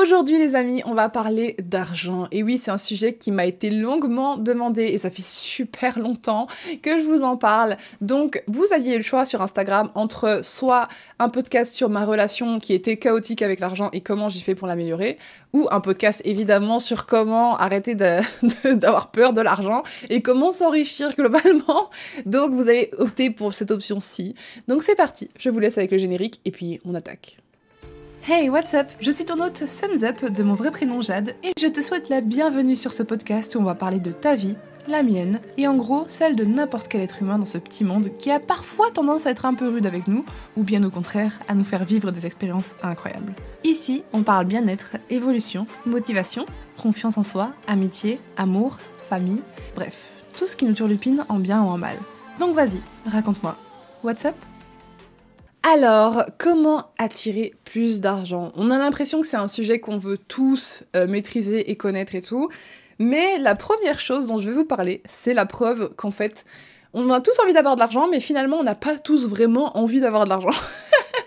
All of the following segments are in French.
Aujourd'hui les amis, on va parler d'argent. Et oui, c'est un sujet qui m'a été longuement demandé et ça fait super longtemps que je vous en parle. Donc vous aviez le choix sur Instagram entre soit un podcast sur ma relation qui était chaotique avec l'argent et comment j'ai fait pour l'améliorer, ou un podcast évidemment sur comment arrêter d'avoir peur de l'argent et comment s'enrichir globalement. Donc vous avez opté pour cette option-ci. Donc c'est parti, je vous laisse avec le générique et puis on attaque. Hey, what's up? Je suis ton hôte Suns Up de mon vrai prénom Jade et je te souhaite la bienvenue sur ce podcast où on va parler de ta vie, la mienne et en gros celle de n'importe quel être humain dans ce petit monde qui a parfois tendance à être un peu rude avec nous ou bien au contraire à nous faire vivre des expériences incroyables. Ici, on parle bien-être, évolution, motivation, confiance en soi, amitié, amour, famille, bref, tout ce qui nous turlupine en bien ou en mal. Donc vas-y, raconte-moi. What's up? Alors, comment attirer plus d'argent? On a l'impression que c'est un sujet qu'on veut tous euh, maîtriser et connaître et tout. Mais la première chose dont je vais vous parler, c'est la preuve qu'en fait, on a tous envie d'avoir de l'argent, mais finalement, on n'a pas tous vraiment envie d'avoir de l'argent.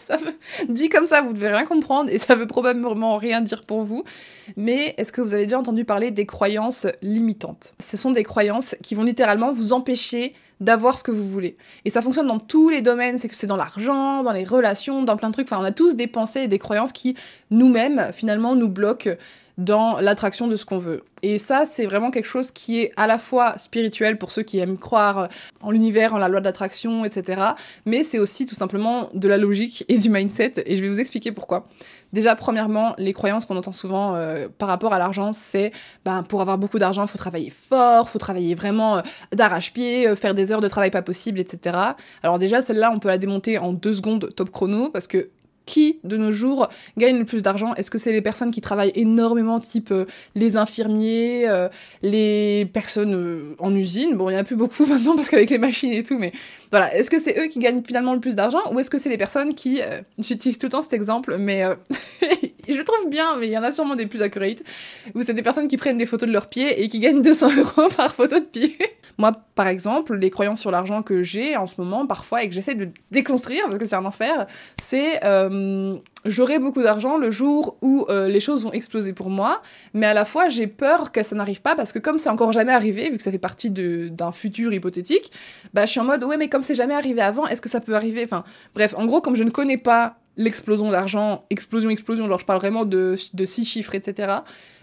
Dit comme ça, vous devez rien comprendre et ça veut probablement rien dire pour vous. Mais est-ce que vous avez déjà entendu parler des croyances limitantes? Ce sont des croyances qui vont littéralement vous empêcher d'avoir ce que vous voulez. Et ça fonctionne dans tous les domaines, c'est que c'est dans l'argent, dans les relations, dans plein de trucs. Enfin, on a tous des pensées et des croyances qui, nous-mêmes, finalement, nous bloquent dans l'attraction de ce qu'on veut. Et ça, c'est vraiment quelque chose qui est à la fois spirituel pour ceux qui aiment croire en l'univers, en la loi de l'attraction, etc. Mais c'est aussi tout simplement de la logique et du mindset. Et je vais vous expliquer pourquoi. Déjà, premièrement, les croyances qu'on entend souvent euh, par rapport à l'argent, c'est ben, pour avoir beaucoup d'argent, il faut travailler fort, faut travailler vraiment euh, d'arrache-pied, euh, faire des heures de travail pas possible, etc. Alors déjà, celle-là, on peut la démonter en deux secondes top chrono, parce que qui de nos jours gagne le plus d'argent? Est-ce que c'est les personnes qui travaillent énormément, type euh, les infirmiers, euh, les personnes euh, en usine? Bon, il n'y en a plus beaucoup maintenant parce qu'avec les machines et tout, mais voilà. Est-ce que c'est eux qui gagnent finalement le plus d'argent ou est-ce que c'est les personnes qui. J'utilise tout le temps cet exemple, mais je le trouve bien, mais il y en a sûrement des plus accurate, où c'est des personnes qui prennent des photos de leurs pieds et qui gagnent 200 euros par photo de pied. Moi, par exemple, les croyances sur l'argent que j'ai en ce moment, parfois, et que j'essaie de déconstruire, parce que c'est un enfer, c'est euh, j'aurai beaucoup d'argent le jour où euh, les choses vont exploser pour moi, mais à la fois, j'ai peur que ça n'arrive pas, parce que comme c'est encore jamais arrivé, vu que ça fait partie d'un futur hypothétique, bah, je suis en mode, ouais, mais comme c'est jamais arrivé avant, est-ce que ça peut arriver? Enfin, bref, en gros, comme je ne connais pas l'explosion d'argent, explosion, explosion, genre je parle vraiment de, de six chiffres, etc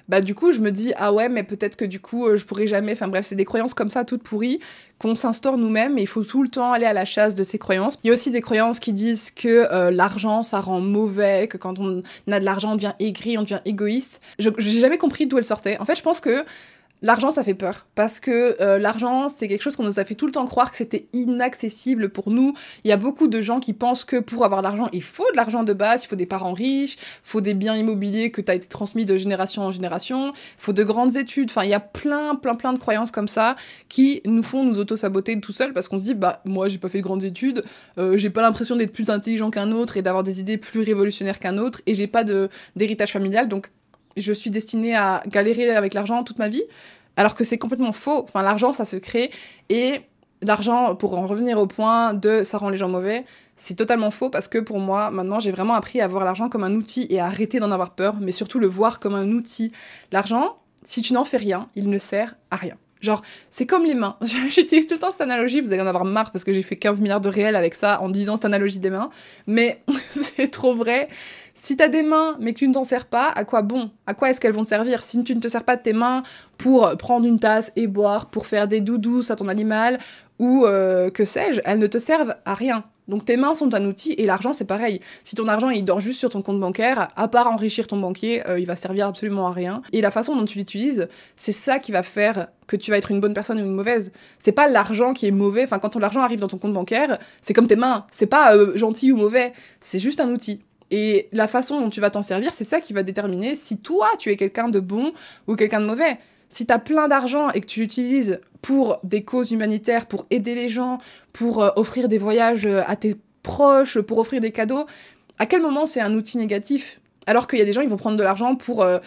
bah du coup je me dis ah ouais mais peut-être que du coup euh, je pourrais jamais enfin bref c'est des croyances comme ça toutes pourries qu'on s'instaure nous-mêmes et il faut tout le temps aller à la chasse de ces croyances. Il y a aussi des croyances qui disent que euh, l'argent ça rend mauvais que quand on a de l'argent on devient aigri on devient égoïste. Je j'ai jamais compris d'où elles sortaient en fait je pense que L'argent, ça fait peur parce que euh, l'argent, c'est quelque chose qu'on nous a fait tout le temps croire que c'était inaccessible pour nous. Il y a beaucoup de gens qui pensent que pour avoir l'argent, il faut de l'argent de base, il faut des parents riches, il faut des biens immobiliers que tu as été transmis de génération en génération, il faut de grandes études. Enfin, il y a plein, plein, plein de croyances comme ça qui nous font nous auto-saboter tout seul parce qu'on se dit, bah, moi, j'ai pas fait de grandes études, euh, j'ai pas l'impression d'être plus intelligent qu'un autre et d'avoir des idées plus révolutionnaires qu'un autre et j'ai pas d'héritage familial, donc je suis destinée à galérer avec l'argent toute ma vie, alors que c'est complètement faux. Enfin, l'argent, ça se crée, et l'argent, pour en revenir au point de ça rend les gens mauvais, c'est totalement faux parce que pour moi, maintenant, j'ai vraiment appris à voir l'argent comme un outil et à arrêter d'en avoir peur, mais surtout le voir comme un outil. L'argent, si tu n'en fais rien, il ne sert à rien. Genre, c'est comme les mains. J'utilise tout le temps cette analogie, vous allez en avoir marre parce que j'ai fait 15 milliards de réels avec ça en disant cette analogie des mains, mais c'est trop vrai. Si t'as des mains mais que tu ne t'en sers pas, à quoi bon? À quoi est-ce qu'elles vont servir? Si tu ne te sers pas de tes mains pour prendre une tasse et boire, pour faire des doudous à ton animal, ou euh, que sais-je, elles ne te servent à rien. Donc tes mains sont un outil et l'argent c'est pareil. Si ton argent il dort juste sur ton compte bancaire, à part enrichir ton banquier, euh, il va servir absolument à rien. Et la façon dont tu l'utilises, c'est ça qui va faire que tu vas être une bonne personne ou une mauvaise. C'est pas l'argent qui est mauvais. Enfin quand ton argent arrive dans ton compte bancaire, c'est comme tes mains. C'est pas euh, gentil ou mauvais. C'est juste un outil. Et la façon dont tu vas t'en servir, c'est ça qui va déterminer si toi, tu es quelqu'un de bon ou quelqu'un de mauvais. Si tu as plein d'argent et que tu l'utilises pour des causes humanitaires, pour aider les gens, pour euh, offrir des voyages euh, à tes proches, pour offrir des cadeaux, à quel moment c'est un outil négatif? Alors qu'il y a des gens, ils vont prendre de l'argent pour euh,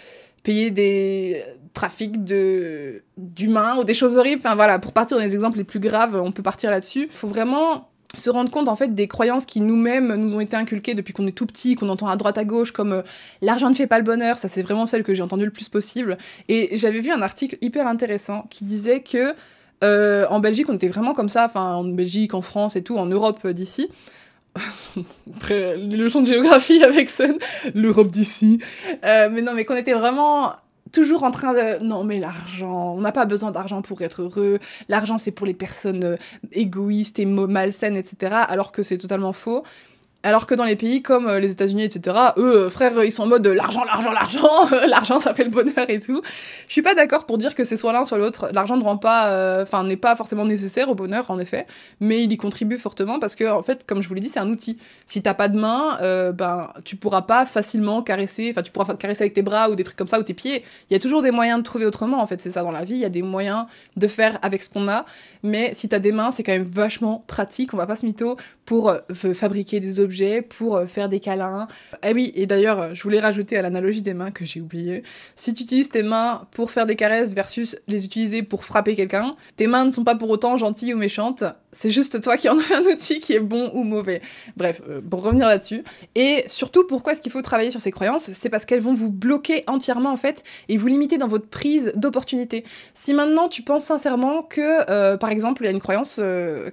payer des trafics de d'humains ou des choses horribles. Enfin voilà, pour partir dans les exemples les plus graves, on peut partir là-dessus. Il faut vraiment se rendre compte en fait des croyances qui nous-mêmes nous ont été inculquées depuis qu'on est tout petit, qu'on entend à droite à gauche comme euh, l'argent ne fait pas le bonheur, ça c'est vraiment celle que j'ai entendue le plus possible. Et j'avais vu un article hyper intéressant qui disait que euh, en Belgique on était vraiment comme ça, enfin en Belgique, en France et tout, en Europe euh, d'ici. Très les leçons de géographie avec Sun, l'Europe d'ici. mais non, mais qu'on était vraiment toujours en train de non mais l'argent, on n'a pas besoin d'argent pour être heureux, l'argent c'est pour les personnes euh, égoïstes et malsaines, etc. Alors que c'est totalement faux. Alors que dans les pays comme euh, les États-Unis, etc., eux, euh, frères, ils sont en mode l'argent, l'argent, l'argent, l'argent, ça fait le bonheur et tout. Je suis pas d'accord pour dire que c'est soit l'un, soit l'autre. L'argent ne rend pas, euh, enfin, n'est pas forcément nécessaire au bonheur, en effet, mais il y contribue fortement parce que, en fait, comme je vous l'ai dit, c'est un outil. Si t'as pas de main, ben, tu pourras pas facilement caresser, enfin, tu pourras caresser avec tes bras ou des trucs comme ça ou tes pieds. Il y a toujours des moyens de trouver autrement, en fait, c'est ça dans la vie. Il y a des moyens de faire avec ce qu'on a, mais si t'as des mains, c'est quand même vachement pratique. On va pas se mytho pour fabriquer des objets pour euh, faire des câlins. Eh oui, et d'ailleurs, euh, je voulais rajouter à l'analogie des mains que j'ai oublié. Si tu utilises tes mains pour faire des caresses versus les utiliser pour frapper quelqu'un, tes mains ne sont pas pour autant gentilles ou méchantes. C'est juste toi qui en as un outil qui est bon ou mauvais. Bref, euh, pour revenir là-dessus. Et surtout, pourquoi est-ce qu'il faut travailler sur ces croyances? C'est parce qu'elles vont vous bloquer entièrement en fait et vous limiter dans votre prise d'opportunité. Si maintenant tu penses sincèrement que, par exemple, il y a une croyance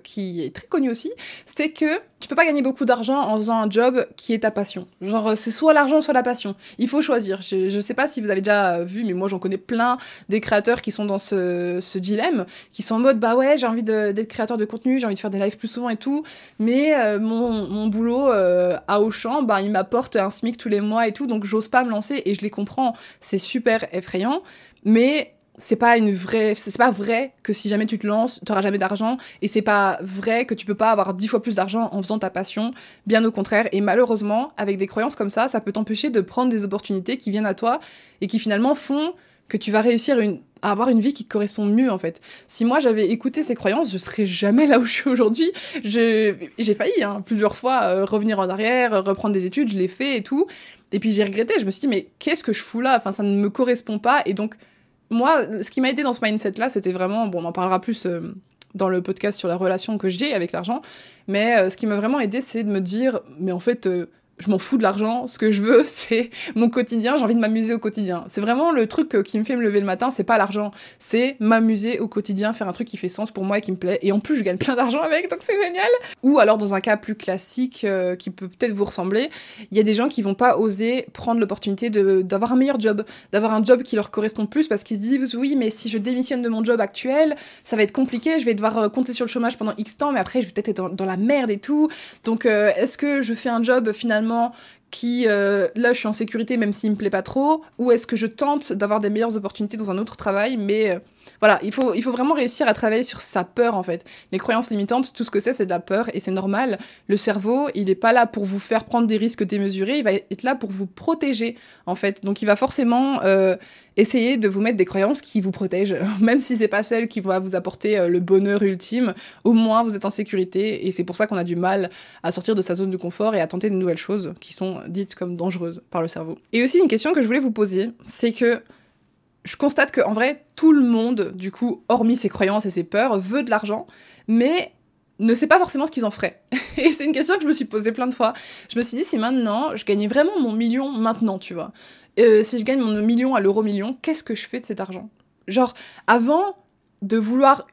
qui est très connue aussi, c'est que tu peux pas gagner beaucoup d'argent en faisant un job qui est ta passion. Genre, c'est soit l'argent, soit la passion. Il faut choisir. Je, je sais pas si vous avez déjà vu, mais moi j'en connais plein des créateurs qui sont dans ce, dilemme, qui sont en mode bah ouais, j'ai envie d'être créateur de contenu, j'ai envie de faire des lives plus souvent et tout, mais euh, mon, boulot euh, à Auchan, bah il m'apporte un SMIC tous les mois et tout, donc j'ose pas me lancer et je les comprends. C'est super effrayant, mais c'est pas une vraie c'est pas vrai que si jamais tu te lances tu auras jamais d'argent et c'est pas vrai que tu peux pas avoir dix fois plus d'argent en faisant ta passion bien au contraire et malheureusement avec des croyances comme ça ça peut t'empêcher de prendre des opportunités qui viennent à toi et qui finalement font que tu vas réussir une, à avoir une vie qui correspond mieux en fait. Si moi j'avais écouté ces croyances, je serais jamais là où je suis aujourd'hui. J'ai failli hein, plusieurs fois euh, revenir en arrière, reprendre des études, je l'ai fait et tout. Et puis j'ai regretté, je me suis dit mais qu'est-ce que je fous là? Enfin ça ne me correspond pas et donc moi, ce qui m'a aidé dans ce mindset-là, c'était vraiment, bon, on en parlera plus euh, dans le podcast sur la relation que j'ai avec l'argent, mais euh, ce qui m'a vraiment aidé, c'est de me dire, mais en fait, euh, je m'en fous de l'argent. Ce que je veux, c'est mon quotidien. J'ai envie de m'amuser au quotidien. C'est vraiment le truc euh, qui me fait me lever le matin. C'est pas l'argent. C'est m'amuser au quotidien, faire un truc qui fait sens pour moi et qui me plaît. Et en plus, je gagne plein d'argent avec, donc c'est génial. Ou alors, dans un cas plus classique, euh, qui peut peut-être vous ressembler, il y a des gens qui vont pas oser prendre l'opportunité d'avoir un meilleur job, d'avoir un job qui leur correspond plus parce qu'ils se disent, oui, mais si je démissionne de mon job actuel, ça va être compliqué. Je vais devoir euh, compter sur le chômage pendant X temps, mais après, je vais peut-être être dans, dans, la merde et tout. Donc, est-ce que je fais un job finalement qui, euh, là, je suis en sécurité même s'il me plaît pas trop, ou est-ce que je tente d'avoir des meilleures opportunités dans un autre travail, mais euh, voilà, il faut, il faut vraiment réussir à travailler sur sa peur en fait. Les croyances limitantes, tout ce que c'est, c'est de la peur et c'est normal. Le cerveau, il n'est pas là pour vous faire prendre des risques démesurés, il va être là pour vous protéger en fait. Donc il va forcément euh, essayer de vous mettre des croyances qui vous protègent, même si c'est pas celle qui va vous apporter euh, le bonheur ultime. Au moins vous êtes en sécurité et c'est pour ça qu'on a du mal à sortir de sa zone de confort et à tenter de nouvelles choses qui sont dites comme dangereuses par le cerveau. Et aussi une question que je voulais vous poser, c'est que je constate qu'en vrai, tout le monde, du coup, hormis ses croyances et ses peurs, veut de l'argent, mais ne sait pas forcément ce qu'ils en feraient. et c'est une question que je me suis posée plein de fois. Je me suis dit, si maintenant, je gagnais vraiment mon million maintenant, tu vois, euh, si je gagne mon million à l'euro million, qu'est-ce que je fais de cet argent? Genre, avant de vouloir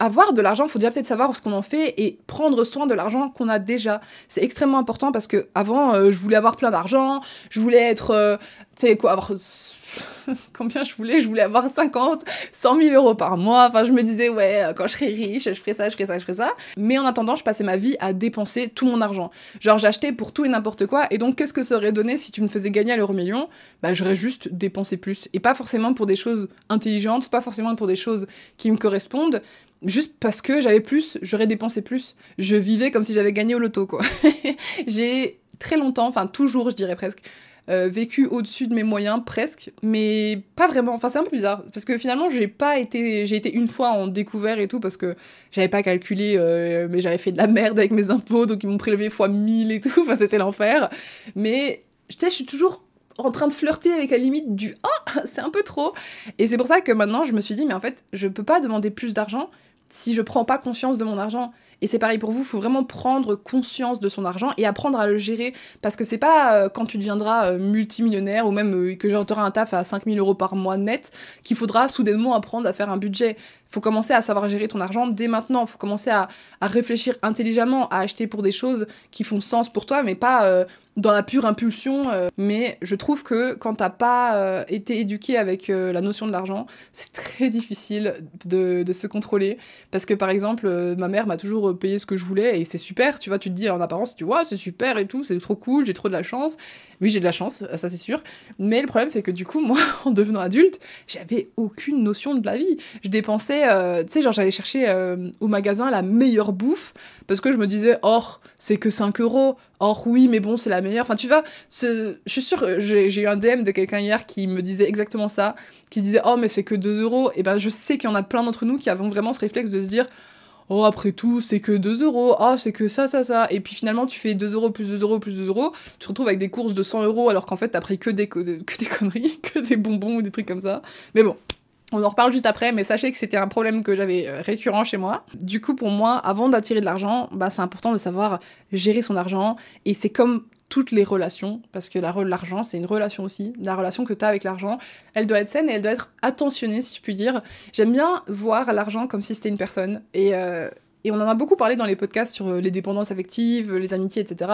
avoir de l'argent, il faut déjà peut-être savoir ce qu'on en fait et prendre soin de l'argent qu'on a déjà. C'est extrêmement important parce que avant, euh, je voulais avoir plein d'argent, je voulais être, euh, tu sais quoi, avoir combien je voulais, je voulais avoir 50, 100 000 euros par mois. Enfin, je me disais, ouais, quand je serai riche, je ferai ça, je ferai ça, je ferai ça. Mais en attendant, je passais ma vie à dépenser tout mon argent. Genre, j'achetais pour tout et n'importe quoi. Et donc, qu'est-ce que ça aurait donné si tu me faisais gagner à l'euro million? Bah, j'aurais juste dépensé plus. Et pas forcément pour des choses intelligentes, pas forcément pour des choses qui me correspondent, juste parce que j'avais plus, j'aurais dépensé plus. Je vivais comme si j'avais gagné au loto, quoi. j'ai très longtemps, enfin toujours, je dirais presque, euh, vécu au-dessus de mes moyens presque, mais pas vraiment. Enfin, c'est un peu bizarre parce que finalement, j'ai pas été, j'ai été une fois en découvert et tout parce que j'avais pas calculé, euh, mais j'avais fait de la merde avec mes impôts, donc ils m'ont prélevé fois 1000 et tout. Enfin, c'était l'enfer. Mais je suis toujours en train de flirter avec la limite du oh c'est un peu trop et c'est pour ça que maintenant je me suis dit mais en fait je peux pas demander plus d'argent si je prends pas conscience de mon argent Et c'est pareil pour vous, il faut vraiment prendre conscience de son argent et apprendre à le gérer. Parce que c'est pas euh, quand tu deviendras euh, multimillionnaire ou même euh, que j'aurai un taf à 5000 euros par mois net qu'il faudra soudainement apprendre à faire un budget. Il faut commencer à savoir gérer ton argent dès maintenant. Il faut commencer à, réfléchir intelligemment, à acheter pour des choses qui font sens pour toi, mais pas dans la pure impulsion. Mais je trouve que quand t'as pas été éduqué avec la notion de l'argent, c'est très difficile de, se contrôler. Parce que par exemple, ma mère m'a toujours payé ce que je voulais et c'est super, tu vois, tu te dis en apparence, tu vois, c'est super et tout, c'est trop cool, j'ai trop de la chance. Oui, j'ai de la chance, ça c'est sûr. Mais le problème, c'est que du coup, moi, en devenant adulte, j'avais aucune notion de la vie. Je dépensais, tu sais, genre j'allais chercher au magasin la meilleure bouffe parce que je me disais, oh, c'est que 5 euros. Or, oui, mais bon, c'est la meilleure. Enfin, tu vois, je suis sûre, j'ai eu un DM de quelqu'un hier qui me disait exactement ça, qui disait, oh, mais c'est que 2 euros. Et ben, je sais qu'il y en a plein d'entre nous qui avons vraiment ce réflexe de se dire, oh, après tout, c'est que 2 euros, oh, c'est que ça, ça, ça. Et puis finalement, tu fais 2 euros plus 2 euros plus 2 euros, tu te retrouves avec des courses de 100 euros alors qu'en fait, t'as pris que des, que des conneries, que des bonbons ou des trucs comme ça. Mais bon, on en reparle juste après, mais sachez que c'était un problème que j'avais euh, récurrent chez moi. Du coup, pour moi, avant d'attirer de l'argent, bah, c'est important de savoir gérer son argent. Et c'est comme toutes les relations, parce que l'argent, c'est une relation aussi. La relation que tu as avec l'argent, elle doit être saine et elle doit être attentionnée, si je puis dire. J'aime bien voir l'argent comme si c'était une personne. Et, euh, on en a beaucoup parlé dans les podcasts sur euh, les dépendances affectives, les amitiés, etc.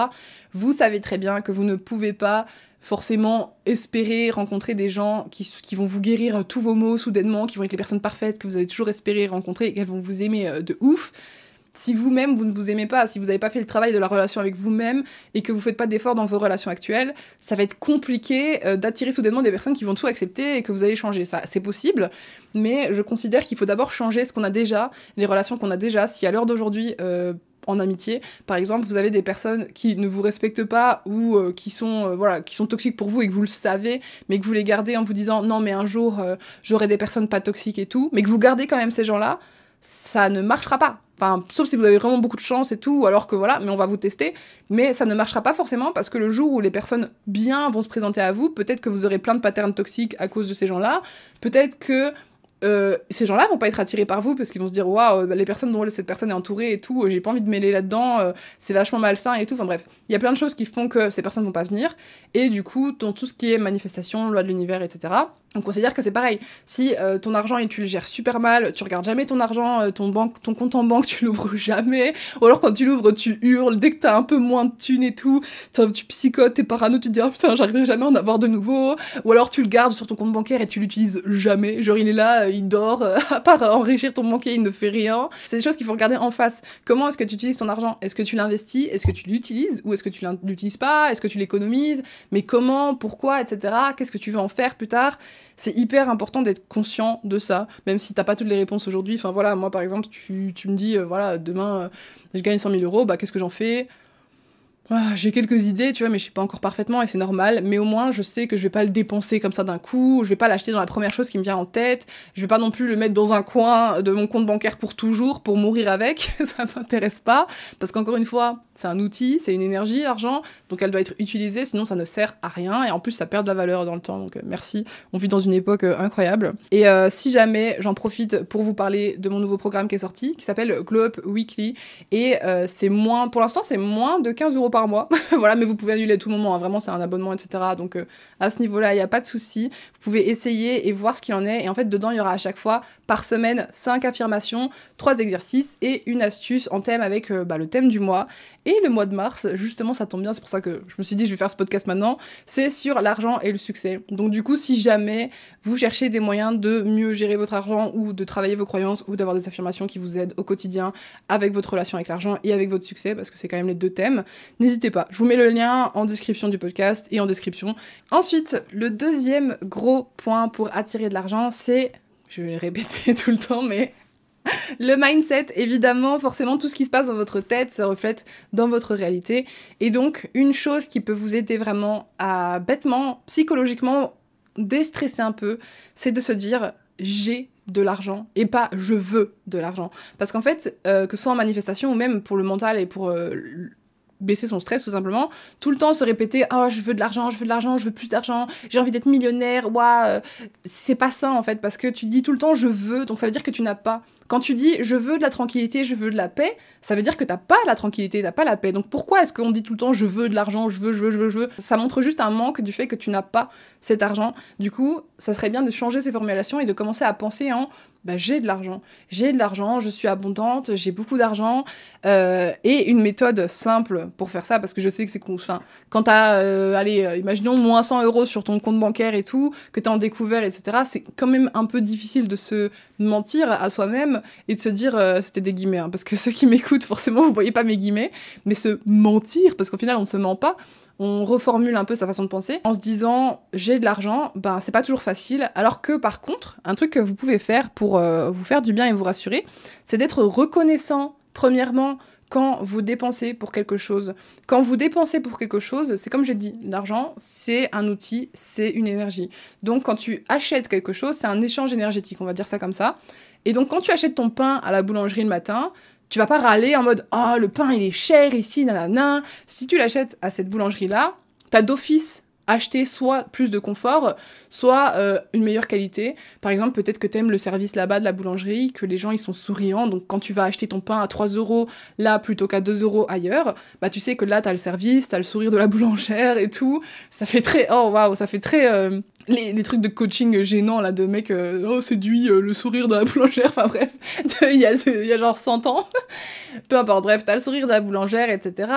Vous savez très bien que vous ne pouvez pas forcément espérer rencontrer des gens qui, qui, vont vous guérir tous vos maux soudainement, qui vont être les personnes parfaites que vous avez toujours espéré rencontrer et qu'elles vont vous aimer euh, de ouf. Si vous-même, vous ne vous aimez pas, si vous n'avez pas fait le travail de la relation avec vous-même et que vous ne faites pas d'efforts dans vos relations actuelles, ça va être compliqué euh, d'attirer soudainement des personnes qui vont tout accepter et que vous allez changer. Ça, c'est possible, mais je considère qu'il faut d'abord changer ce qu'on a déjà, les relations qu'on a déjà. Si à l'heure d'aujourd'hui, euh, en amitié. Par exemple, vous avez des personnes qui ne vous respectent pas ou euh, qui sont euh, voilà, qui sont toxiques pour vous et que vous le savez, mais que vous les gardez en vous disant non mais un jour euh, j'aurai des personnes pas toxiques et tout, mais que vous gardez quand même ces gens-là, ça ne marchera pas. Enfin, sauf si vous avez vraiment beaucoup de chance et tout, alors que voilà, mais on va vous tester. Mais ça ne marchera pas forcément parce que le jour où les personnes bien vont se présenter à vous, peut-être que vous aurez plein de patterns toxiques à cause de ces gens-là. Peut-être que euh, ces gens-là vont pas être attirés par vous parce qu'ils vont se dire waouh les personnes dont cette personne est entourée et tout j'ai pas envie de mêler là-dedans euh, c'est vachement malsain et tout. Enfin bref il y a plein de choses qui font que ces personnes vont pas venir. Et du coup dans tout ce qui est manifestation loi de l'univers etc on considère que c'est pareil. Si euh, ton argent et tu le gères super mal, tu regardes jamais ton argent, euh, ton, banque, ton compte en banque, tu l'ouvres jamais, ou alors quand tu l'ouvres, tu hurles. Dès que t'as un peu moins de thunes et tout, tu psychotes, t'es parano, tu te dis ah putain, j'arriverai jamais à en avoir de nouveau, ou alors tu le gardes sur ton compte bancaire et tu l'utilises jamais. Genre il est là, euh, il dort, à part enrichir ton banquier, il ne fait rien. C'est des choses qu'il faut regarder en face. Comment est-ce que tu utilises ton argent? Est-ce que tu l'investis? Est-ce que tu l'utilises? Ou est-ce que tu l'utilises pas? Est-ce que tu l'économises? Mais comment? Pourquoi? Etc. Qu'est-ce que tu veux en faire plus tard? C'est hyper important d'être conscient de ça, même si t'as pas toutes les réponses aujourd'hui. Enfin voilà, moi par exemple, tu, me dis, euh, voilà, demain euh, je gagne 100 000 euros, bah qu'est-ce que j'en fais? Ah, j'ai quelques idées, tu vois, mais je sais pas encore parfaitement et c'est normal. Mais au moins, je sais que je vais pas le dépenser comme ça d'un coup. Je vais pas l'acheter dans la première chose qui me vient en tête. Je vais pas non plus le mettre dans un coin de mon compte bancaire pour toujours, pour mourir avec. ça m'intéresse pas. Parce qu'encore une fois, c'est un outil, c'est une énergie, l'argent. Donc elle doit être utilisée, sinon ça ne sert à rien. Et en plus, ça perd de la valeur dans le temps. Donc euh, merci. On vit dans une époque euh, incroyable. Et euh, si jamais, j'en profite pour vous parler de mon nouveau programme qui est sorti, qui s'appelle Glow Up Weekly. Et c'est moins, pour l'instant, c'est moins de 15 euros par mois. voilà, mais vous pouvez annuler à tout moment, hein. vraiment c'est un abonnement, etc. Donc à ce niveau-là, il n'y a pas de souci. Vous pouvez essayer et voir ce qu'il en est. Et en fait, dedans, il y aura à chaque fois, par semaine, 5 affirmations, 3 exercices et une astuce en thème avec bah, le thème du mois. Et le mois de mars, justement, ça tombe bien, c'est pour ça que je me suis dit, je vais faire ce podcast maintenant, c'est sur l'argent et le succès. Donc du coup, si jamais vous cherchez des moyens de mieux gérer votre argent ou de travailler vos croyances ou d'avoir des affirmations qui vous aident au quotidien avec votre relation avec l'argent et avec votre succès, parce que c'est quand même les deux thèmes, n'hésitez pas. Je vous mets le lien en description du podcast et en description. Ensuite, le deuxième gros point pour attirer de l'argent, c'est, je vais le répéter tout le temps, mais le mindset, évidemment, forcément, tout ce qui se passe dans votre tête se reflète dans votre réalité. Et donc, une chose qui peut vous aider vraiment à bêtement, psychologiquement, déstresser un peu, c'est de se dire j'ai de l'argent et pas je veux de l'argent. Parce qu'en fait, euh, que ce soit en manifestation ou même pour le mental et pour euh, baisser son stress tout simplement, tout le temps se répéter oh je veux de l'argent, je veux de l'argent, je veux plus d'argent, j'ai envie d'être millionnaire, ouah, c'est pas ça en fait parce que tu dis tout le temps je veux donc ça veut dire que tu n'as pas. Quand tu dis je veux de la tranquillité, je veux de la paix, ça veut dire que t'as pas la tranquillité, t'as pas la paix. Donc pourquoi est-ce qu'on dit tout le temps je veux de l'argent, je veux, je veux, je veux, je veux? Ça montre juste un manque du fait que tu n'as pas cet argent. Du coup, ça serait bien de changer ces formulations et de commencer à penser en bah, j'ai de l'argent, j'ai de l'argent, je suis abondante, j'ai beaucoup d'argent. Euh, et une méthode simple pour faire ça, parce que je sais que c'est enfin, quand t'as, euh, allez, euh, imaginons moins 100 euros sur ton compte bancaire et tout, que t'as en découvert, etc., c'est quand même un peu difficile de se mentir à soi-même et de se dire, euh, c'était des guillemets, hein, parce que ceux qui m'écoutent, forcément, vous voyez pas mes guillemets, mais se mentir, parce qu'au final, on ne se ment pas, on reformule un peu sa façon de penser en se disant j'ai de l'argent, ben c'est pas toujours facile. Alors que par contre, un truc que vous pouvez faire pour euh, vous faire du bien et vous rassurer, c'est d'être reconnaissant premièrement quand vous dépensez pour quelque chose. Quand vous dépensez pour quelque chose, c'est comme je dis, l'argent, c'est un outil, c'est une énergie. Donc quand tu achètes quelque chose, c'est un échange énergétique, on va dire ça comme ça. Et donc quand tu achètes ton pain à la boulangerie le matin, tu vas pas râler en mode oh le pain il est cher ici nanana. Si tu l'achètes à cette boulangerie là, t'as d'office acheté soit plus de confort, soit euh, une meilleure qualité. Par exemple, peut-être que t'aimes le service là-bas de la boulangerie, que les gens ils sont souriants, donc quand tu vas acheter ton pain à 3 euros là plutôt qu'à 2 euros ailleurs, bah tu sais que là t'as le service, t'as le sourire de la boulangère et tout. Ça fait très oh waouh, ça fait très euh, les, trucs de coaching gênants là de mec euh, oh séduit euh, le sourire de la boulangère enfin bref il y, a, y a genre 100 ans. Peu importe bref t'as le sourire de la boulangère etc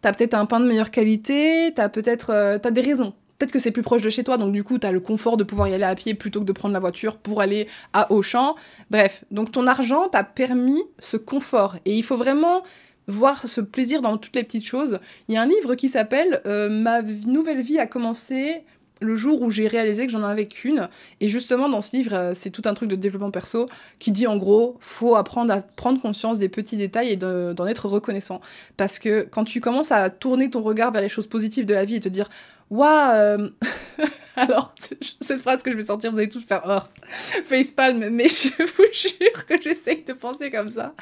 t'as peut-être un pain de meilleure qualité t'as peut-être euh, t'as des raisons. Peut-être que c'est plus proche de chez toi donc du coup t'as le confort de pouvoir y aller à pied plutôt que de prendre la voiture pour aller à Auchan. Bref donc ton argent t'a permis ce confort. Et il faut vraiment voir ce plaisir dans toutes les petites choses. Il y a un livre qui s'appelle ma nouvelle vie a commencé le jour où j'ai réalisé que j'en avais qu'une. Et justement, dans ce livre, euh, c'est tout un truc de développement perso qui dit en gros, faut apprendre à prendre conscience des petits détails et d'en être reconnaissant. Parce que quand tu commences à tourner ton regard vers les choses positives de la vie et te dire, waouh, euh, alors cette phrase que je vais sortir, vous allez tous faire oh, facepalm, mais je vous jure que j'essaye de penser comme ça.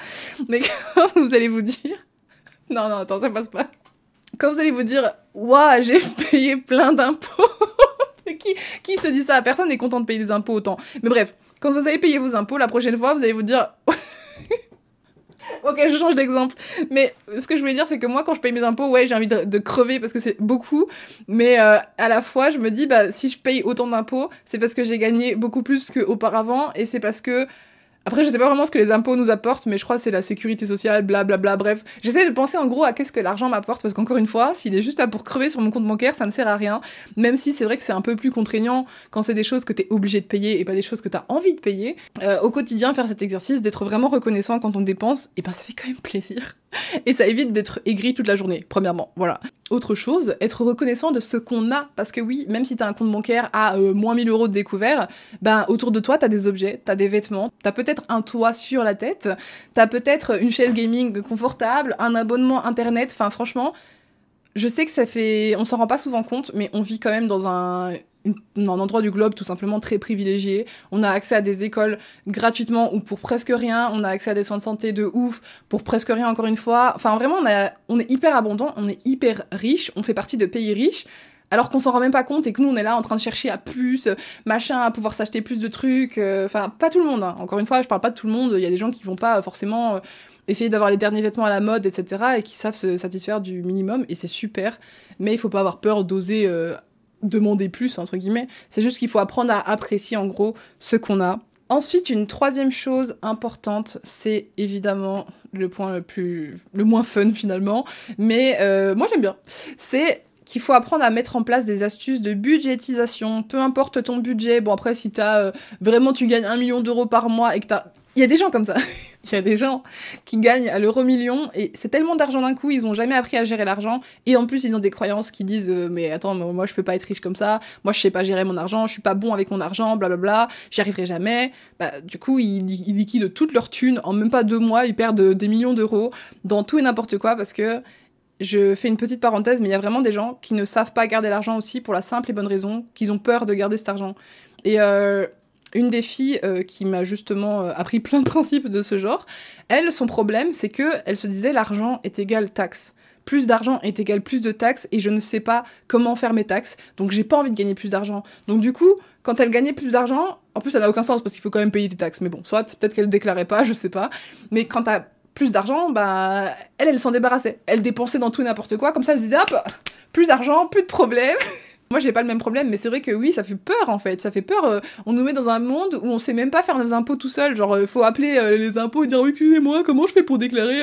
Mais quand vous allez vous dire, non, non, attends, ça passe pas quand vous allez vous dire Waouh, j'ai payé plein d'impôts qui, qui se dit ça? Personne n'est content de payer des impôts autant. Mais bref, quand vous allez payer vos impôts, la prochaine fois, vous allez vous dire Ok, je change d'exemple. Mais ce que je voulais dire, c'est que moi, quand je paye mes impôts, ouais, j'ai envie de, crever parce que c'est beaucoup. Mais euh, à la fois, je me dis, bah, si je paye autant d'impôts, c'est parce que j'ai gagné beaucoup plus qu'auparavant et c'est parce que après, je sais pas vraiment ce que les impôts nous apportent, mais je crois que c'est la sécurité sociale, blablabla. Bla, bla, bref, j'essaie de penser en gros à qu'est-ce que l'argent m'apporte, parce qu'encore une fois, s'il est juste là pour crever sur mon compte bancaire, ça ne sert à rien. Même si c'est vrai que c'est un peu plus contraignant quand c'est des choses que t'es obligé de payer et pas des choses que t'as envie de payer. Euh, au quotidien, faire cet exercice, d'être vraiment reconnaissant quand on dépense, et ben ça fait quand même plaisir. Et ça évite d'être aigri toute la journée, premièrement. Voilà. Autre chose, être reconnaissant de ce qu'on a. Parce que oui, même si t'as un compte bancaire à euh, moins 1000 euros de découvert, ben autour de toi, t'as des objets, t'as des vêtements, t'as peut-être un toit sur la tête, t'as peut-être une chaise gaming confortable, un abonnement internet. Enfin, franchement, je sais que ça fait. On s'en rend pas souvent compte, mais on vit quand même dans un, un endroit du globe tout simplement très privilégié. On a accès à des écoles gratuitement ou pour presque rien. On a accès à des soins de santé de ouf pour presque rien encore une fois. Enfin vraiment, on, on est hyper abondant, on est hyper riche, on fait partie de pays riches. Alors qu'on s'en rend même pas compte et que nous on est là en train de chercher à plus, machin, à pouvoir s'acheter plus de trucs. Euh, enfin, pas tout le monde. Hein. Encore une fois, je parle pas de tout le monde. Il y a des gens qui vont pas forcément euh, essayer d'avoir les derniers vêtements à la mode, etc. et qui savent se satisfaire du minimum et c'est super. Mais il faut pas avoir peur d'oser euh, demander plus, entre guillemets. C'est juste qu'il faut apprendre à apprécier en gros ce qu'on a. Ensuite, une troisième chose importante, c'est évidemment le point le plus, le moins fun finalement, mais euh, moi j'aime bien. C'est qu'il faut apprendre à mettre en place des astuces de budgétisation, peu importe ton budget. Bon après, si t'as euh, vraiment tu gagnes un million d'euros par mois et que t'as il y a des gens comme ça. Il y a des gens qui gagnent à l'euro million et c'est tellement d'argent d'un coup, ils ont jamais appris à gérer l'argent et en plus ils ont des croyances qui disent euh, mais attends moi je peux pas être riche comme ça, moi je sais pas gérer mon argent, je suis pas bon avec mon argent, blablabla, j'y arriverai jamais. Bah, du coup ils, ils, liquident toutes leurs thunes en même pas deux mois, ils perdent des millions d'euros dans tout et n'importe quoi parce que je fais une petite parenthèse mais il y a vraiment des gens qui ne savent pas garder l'argent aussi pour la simple et bonne raison qu'ils ont peur de garder cet argent. Et euh, une des filles euh, qui m'a justement euh, appris plein de principes de ce genre, elle, son problème, c'est que elle se disait l'argent est égal taxe. Plus d'argent est égal plus de taxes et je ne sais pas comment faire mes taxes, donc j'ai pas envie de gagner plus d'argent. Donc du coup, quand elle gagnait plus d'argent, en plus ça n'a aucun sens parce qu'il faut quand même payer tes taxes, mais bon, soit peut-être qu'elle déclarait pas, je sais pas, mais quand t'as plus d'argent, bah elle, elle s'en débarrassait. Elle dépensait dans tout et n'importe quoi, comme ça elle se disait hop, plus d'argent, plus de problèmes. Moi, j'ai pas le même problème, mais c'est vrai que oui, ça fait peur en fait. Ça fait peur. euh, on nous met dans un monde où on sait même pas faire nos impôts tout seul. Genre, euh, faut appeler euh, les impôts et dire excusez-moi, comment je fais pour déclarer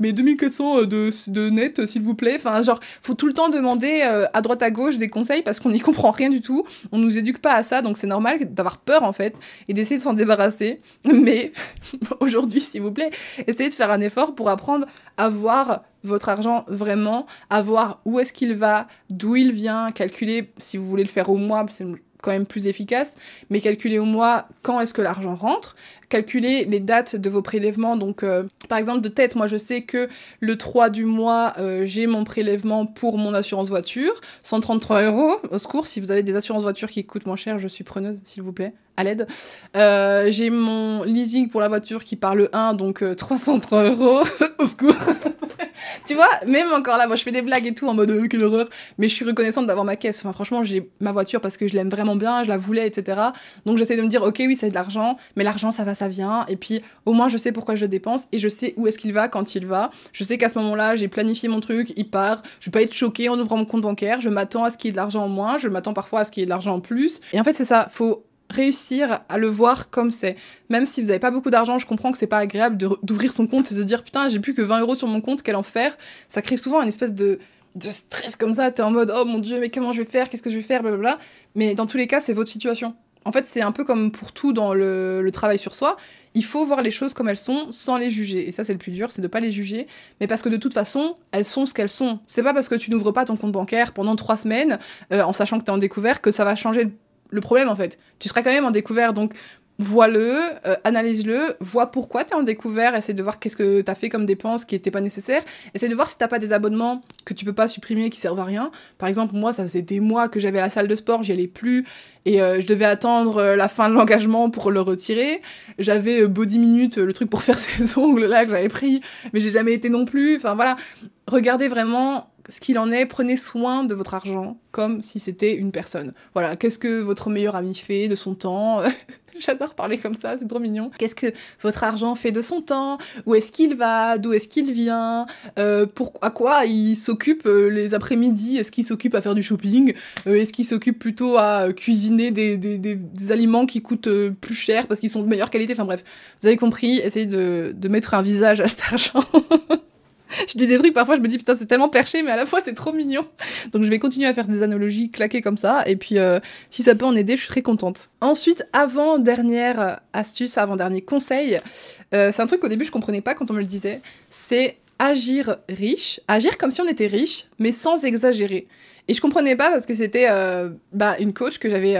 mes 2400 de, de net, s'il vous plaît? Enfin, genre, faut tout le temps demander à droite à gauche des conseils parce qu'on n'y comprend rien du tout. On nous éduque pas à ça, donc c'est normal d'avoir peur en fait et d'essayer de s'en débarrasser. Mais aujourd'hui, s'il vous plaît, essayez de faire un effort pour apprendre à voir votre argent vraiment, à voir où est-ce qu'il va, d'où il vient, calculer si vous voulez le faire au mois, c'est quand même plus efficace, mais calculer au mois quand est-ce que l'argent rentre, calculer les dates de vos prélèvements. Donc, euh, par exemple, de tête, moi je sais que le 3 du mois, euh, j'ai mon prélèvement pour mon assurance voiture, 133 euros. Au secours, si vous avez des assurances voitures qui coûtent moins cher, je suis preneuse, s'il vous plaît, à l'aide. Euh, j'ai mon leasing pour la voiture qui part le 1, donc euh, 303 euros. Au secours. Tu vois, même encore là, moi je fais des blagues et tout en mode euh, quelle horreur, mais je suis reconnaissante d'avoir ma caisse. Enfin, franchement, j'ai ma voiture parce que je l'aime vraiment bien, je la voulais, etc. Donc j'essaie de me dire, ok, oui, c'est de l'argent, mais l'argent ça va, ça vient. Et puis au moins, je sais pourquoi je le dépense et je sais où est-ce qu'il va quand il va. Je sais qu'à ce moment-là, j'ai planifié mon truc, il part. Je vais pas être choquée en ouvrant mon compte bancaire. Je m'attends à ce qu'il y ait de l'argent en moins, je m'attends parfois à ce qu'il y ait de l'argent en plus. Et en fait, c'est ça, faut réussir à le voir comme c'est. Même si vous avez pas beaucoup d'argent, je comprends que c'est pas agréable d'ouvrir son compte et de dire putain, j'ai plus que 20 euros sur mon compte, quel enfer. Ça crée souvent une espèce de, de stress comme ça. T'es en mode oh mon dieu, mais comment je vais faire, qu'est-ce que je vais faire, blablabla. Mais dans tous les cas, c'est votre situation. En fait, c'est un peu comme pour tout dans le, travail sur soi. Il faut voir les choses comme elles sont sans les juger. Et ça, c'est le plus dur, c'est de pas les juger. Mais parce que de toute façon, elles sont ce qu'elles sont. C'est pas parce que tu n'ouvres pas ton compte bancaire pendant trois semaines, euh, en sachant que t'es en découvert, que ça va changer le problème en fait. Tu seras quand même en découvert, donc vois-le, euh, analyse-le, vois pourquoi tu es en découvert, essaie de voir qu'est-ce que tu as fait comme dépenses qui n'étaient pas nécessaires, essaie de voir si t'as pas des abonnements que tu peux pas supprimer qui servent à rien. Par exemple, moi, ça faisait des mois que j'avais la salle de sport, j'y allais plus, et euh, je devais attendre euh, la fin de l'engagement pour le retirer. J'avais Body Minute, le truc pour faire ses ongles là que j'avais pris, mais j'ai jamais été non plus. Enfin voilà, regardez vraiment ce qu'il en est, prenez soin de votre argent comme si c'était une personne. Voilà, qu'est-ce que votre meilleur ami fait de son temps J'adore parler comme ça, c'est trop mignon. Qu'est-ce que votre argent fait de son temps Où est-ce qu'il va D'où est-ce qu'il vient euh, pour, À quoi il s'occupe euh, les après-midi? Est-ce qu'il s'occupe à faire du shopping Euh, Est-ce qu'il s'occupe plutôt à euh, cuisiner des, des, des, des aliments qui coûtent euh, plus cher parce qu'ils sont de meilleure qualité? Enfin bref, vous avez compris, essayez de, de mettre un visage à cet argent. je dis des trucs, parfois je me dis putain c'est tellement perché, mais à la fois c'est trop mignon. Donc je vais continuer à faire des analogies claquées comme ça, et puis euh, si ça peut en aider, je suis très contente. Ensuite, avant-dernière astuce, avant-dernier conseil, euh, c'est un truc qu'au début je comprenais pas quand on me le disait, c'est agir riche, agir comme si on était riche, mais sans exagérer. Et je comprenais pas parce que c'était euh, bah, une coach que j'avais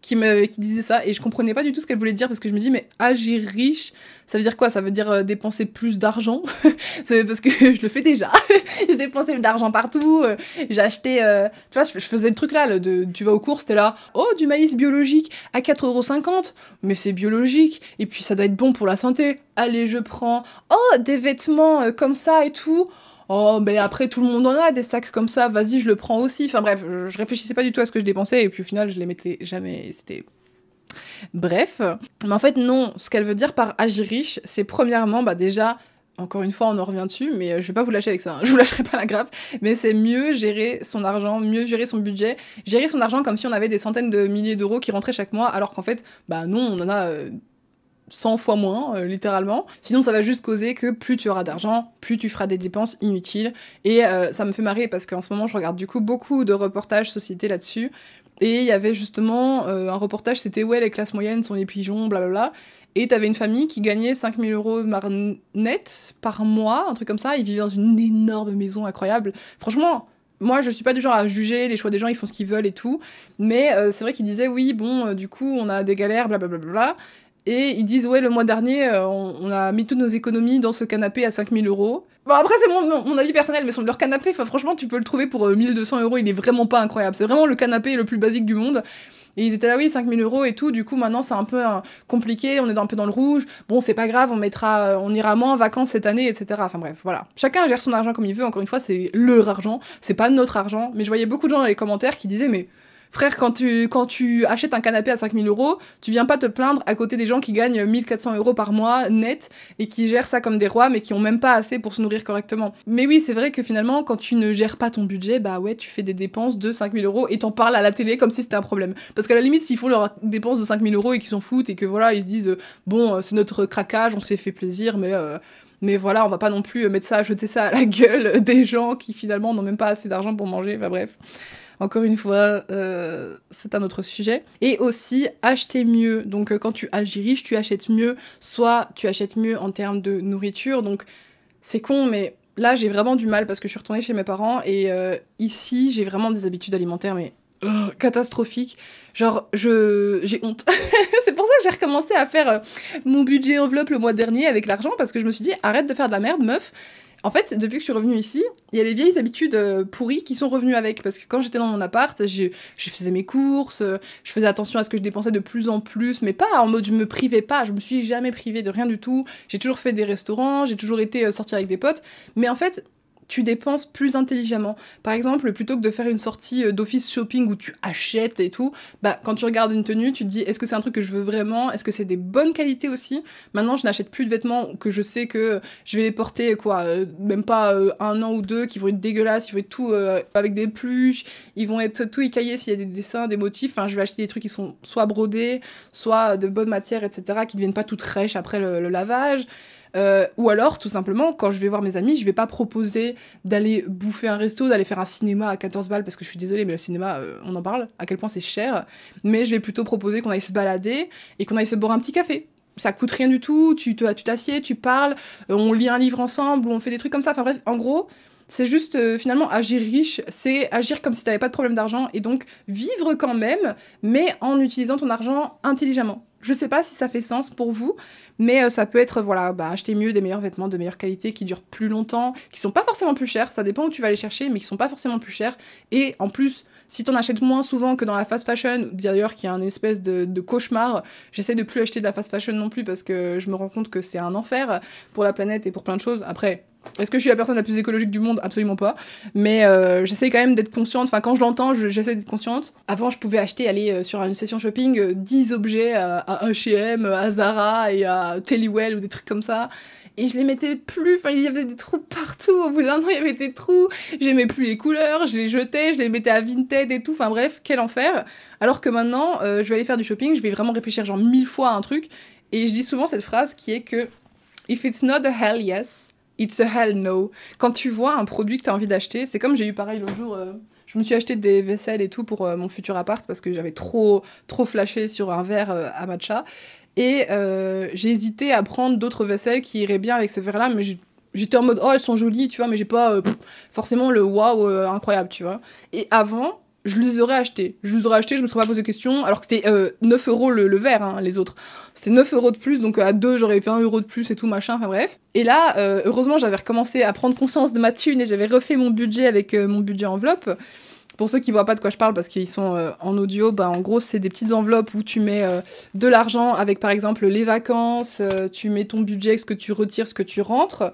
qui, me, qui disait ça, et je comprenais pas du tout ce qu'elle voulait dire parce que je me dis, mais agir riche, ça veut dire quoi? Ça veut dire euh, dépenser plus d'argent? Parce que je le fais déjà. je dépensais de l'argent partout. euh, acheté, euh, tu vois, je, faisais le truc là, le de, tu vas aux courses, t'es là, oh, du maïs biologique à 4,50€. Mais c'est biologique. Et puis ça doit être bon pour la santé. Allez, je prends. Oh, des vêtements comme ça et tout. Oh, mais après, tout le monde en a des sacs comme ça, vas-y, je le prends aussi. Enfin bref, je, réfléchissais pas du tout à ce que je dépensais, et puis au final, je les mettais jamais. C'était Bref, mais en fait non, ce qu'elle veut dire par agir riche, c'est premièrement, bah déjà, encore une fois on en revient dessus, mais euh, je vais pas vous lâcher avec ça, hein. je vous lâcherai pas la grave, mais c'est mieux gérer son argent, mieux gérer son budget, gérer son argent comme si on avait des centaines de milliers d'euros qui rentraient chaque mois, alors qu'en fait, bah non, on en a... euh, 100 fois moins, euh, littéralement. Sinon, ça va juste causer que plus tu auras d'argent, plus tu feras des dépenses inutiles. Et euh, ça me fait marrer parce qu'en ce moment, je regarde du coup beaucoup de reportages société là-dessus. Et il y avait justement euh, un reportage, c'était ouais, les classes moyennes sont les pigeons, blablabla. Et t'avais une famille qui gagnait 5000 euros net par mois, un truc comme ça. Ils vivaient dans une énorme maison incroyable. Franchement, moi, je suis pas du genre à juger les choix des gens, ils font ce qu'ils veulent et tout. Mais c'est vrai qu'ils disaient, oui, bon, du coup, on a des galères, blablabla. Et ils disent, ouais, le mois dernier, euh, on, a mis toutes nos économies dans ce canapé à 5000 euros. Bon, après, c'est mon, mon, avis personnel, mais son, leur canapé, franchement, tu peux le trouver pour euh, 1200 euros, il est vraiment pas incroyable. C'est vraiment le canapé le plus basique du monde. Et ils étaient là, oui, 5000 euros et tout. Du coup, maintenant, c'est un peu euh, compliqué, on est un peu dans le rouge. Bon, c'est pas grave, on mettra, euh, on ira moins en vacances cette année, etc. Enfin bref, voilà. Chacun gère son argent comme il veut. Encore une fois, c'est leur argent, c'est pas notre argent. Mais je voyais beaucoup de gens dans les commentaires qui disaient, mais Frère, quand tu, quand tu achètes un canapé à 5000 euros, tu viens pas te plaindre à côté des gens qui gagnent 1400 euros par mois net et qui gèrent ça comme des rois, mais qui ont même pas assez pour se nourrir correctement. Mais oui, c'est vrai que finalement, quand tu ne gères pas ton budget, bah ouais, tu fais des dépenses de 5000 euros et t'en parles à la télé comme si c'était un problème. Parce qu'à la limite, s'ils font leurs dépenses de 5000 euros et qu'ils s'en foutent et que voilà, ils se disent, bon, euh, c'est notre craquage, on s'est fait plaisir, mais. Euh, mais voilà, on va pas non plus mettre ça, jeter ça à la gueule des gens qui finalement n'ont même pas assez d'argent pour manger. Enfin bref. Encore une fois, euh, c'est un autre sujet. Et aussi, acheter mieux. Donc, euh, quand tu agis riche, tu achètes mieux. Soit tu achètes mieux en termes de nourriture. Donc, c'est con, mais là, j'ai vraiment du mal parce que je suis retournée chez mes parents et euh, ici, j'ai vraiment des habitudes alimentaires, mais catastrophiques. Genre, je j'ai honte. c'est pour ça que j'ai recommencé à faire mon budget enveloppe le mois dernier avec l'argent parce que je me suis dit, arrête de faire de la merde, meuf. En fait, depuis que je suis revenue ici, il y a les vieilles habitudes euh, pourries qui sont revenues avec. Parce que quand j'étais dans mon appart, je, faisais mes courses, euh, je faisais attention à ce que je dépensais de plus en plus, mais pas en mode je me privais pas, je me suis jamais privée de rien du tout. J'ai toujours fait des restaurants, j'ai toujours été euh, sortir avec des potes. Mais en fait, tu dépenses plus intelligemment. Par exemple, plutôt que de faire une sortie euh, d'office shopping où tu achètes et tout, bah quand tu regardes une tenue, tu te dis est-ce que c'est un truc que je veux vraiment? Est-ce que c'est des bonnes qualités aussi? Maintenant, je n'achète plus de vêtements que je sais que je vais les porter quoi, euh, même pas euh, un an ou deux, qui vont être dégueulasses, ils vont être tout avec des pluches, ils vont être tout écaillés s'il y a des dessins, des motifs. Enfin, je vais acheter des trucs qui sont soit brodés, soit de bonne matière, etc., qui ne deviennent pas toutes rêches après le lavage. Euh, ou alors, tout simplement, quand je vais voir mes amis, je vais pas proposer d'aller bouffer un resto, d'aller faire un cinéma à 14 balles, parce que je suis désolée, mais le cinéma, euh, on en parle, à quel point c'est cher. Mais je vais plutôt proposer qu'on aille se balader et qu'on aille se boire un petit café. Ça coûte rien du tout, tu t'assieds, tu, tu parles, euh, on lit un livre ensemble, on fait des trucs comme ça. Enfin bref, en gros, c'est juste finalement agir riche, c'est agir comme si tu n'avais pas de problème d'argent et donc vivre quand même, mais en utilisant ton argent intelligemment. Je sais pas si ça fait sens pour vous, mais euh, ça peut être, voilà, bah, acheter mieux des meilleurs vêtements de meilleure qualité qui durent plus longtemps, qui sont pas forcément plus chers, ça dépend où tu vas les chercher, mais qui sont pas forcément plus chers. Et en plus, si tu en achètes moins souvent que dans la fast fashion, d'ailleurs qui est un espèce de, de cauchemar, j'essaie de plus acheter de la fast fashion non plus parce que je me rends compte que c'est un enfer pour la planète et pour plein de choses. Après, est-ce que je suis la personne la plus écologique du monde? Absolument pas. Mais euh, j'essaie quand même d'être consciente. Enfin, quand je l'entends, j'essaie d'être consciente. Avant, je pouvais acheter, aller euh, sur une session shopping, 10 euh, objets à, H&M, à Zara et à Tellywell ou des trucs comme ça. Et je les mettais plus. Enfin, il y avait des trous partout. Au bout d'un an, il y avait des trous. J'aimais plus les couleurs. Je les jetais. Je les mettais à Vinted et tout. Enfin bref, quel enfer. Alors que maintenant, je vais aller faire du shopping. Je vais vraiment réfléchir genre mille fois à un truc. Et je dis souvent cette phrase qui est que If it's not a hell yes, It's a hell no. Quand tu vois un produit que tu as envie d'acheter, c'est comme j'ai eu pareil le jour. Euh, je me suis acheté des vaisselles et tout pour euh, mon futur appart parce que j'avais trop, trop flashé sur un verre euh, à matcha. Et j'ai hésité à prendre d'autres vaisselles qui iraient bien avec ce verre-là, mais j'étais en mode oh elles sont jolies, tu vois, mais j'ai pas forcément le waouh incroyable, tu vois. Et avant, je les aurais achetés. Je les aurais achetés, je me serais pas posé question, alors que c'était 9 euros le, verre, hein, les autres. C'était 9 euros de plus, donc à deux, j'aurais fait 1 euro de plus et tout, machin, enfin bref. Et là, euh, heureusement, j'avais recommencé à prendre conscience de ma thune et j'avais refait mon budget avec euh, mon budget enveloppe. Pour ceux qui voient pas de quoi je parle parce qu'ils sont euh, en audio, bah en gros c'est des petites enveloppes où tu mets de l'argent avec par exemple les vacances, tu mets ton budget, ce que tu retires, ce que tu rentres.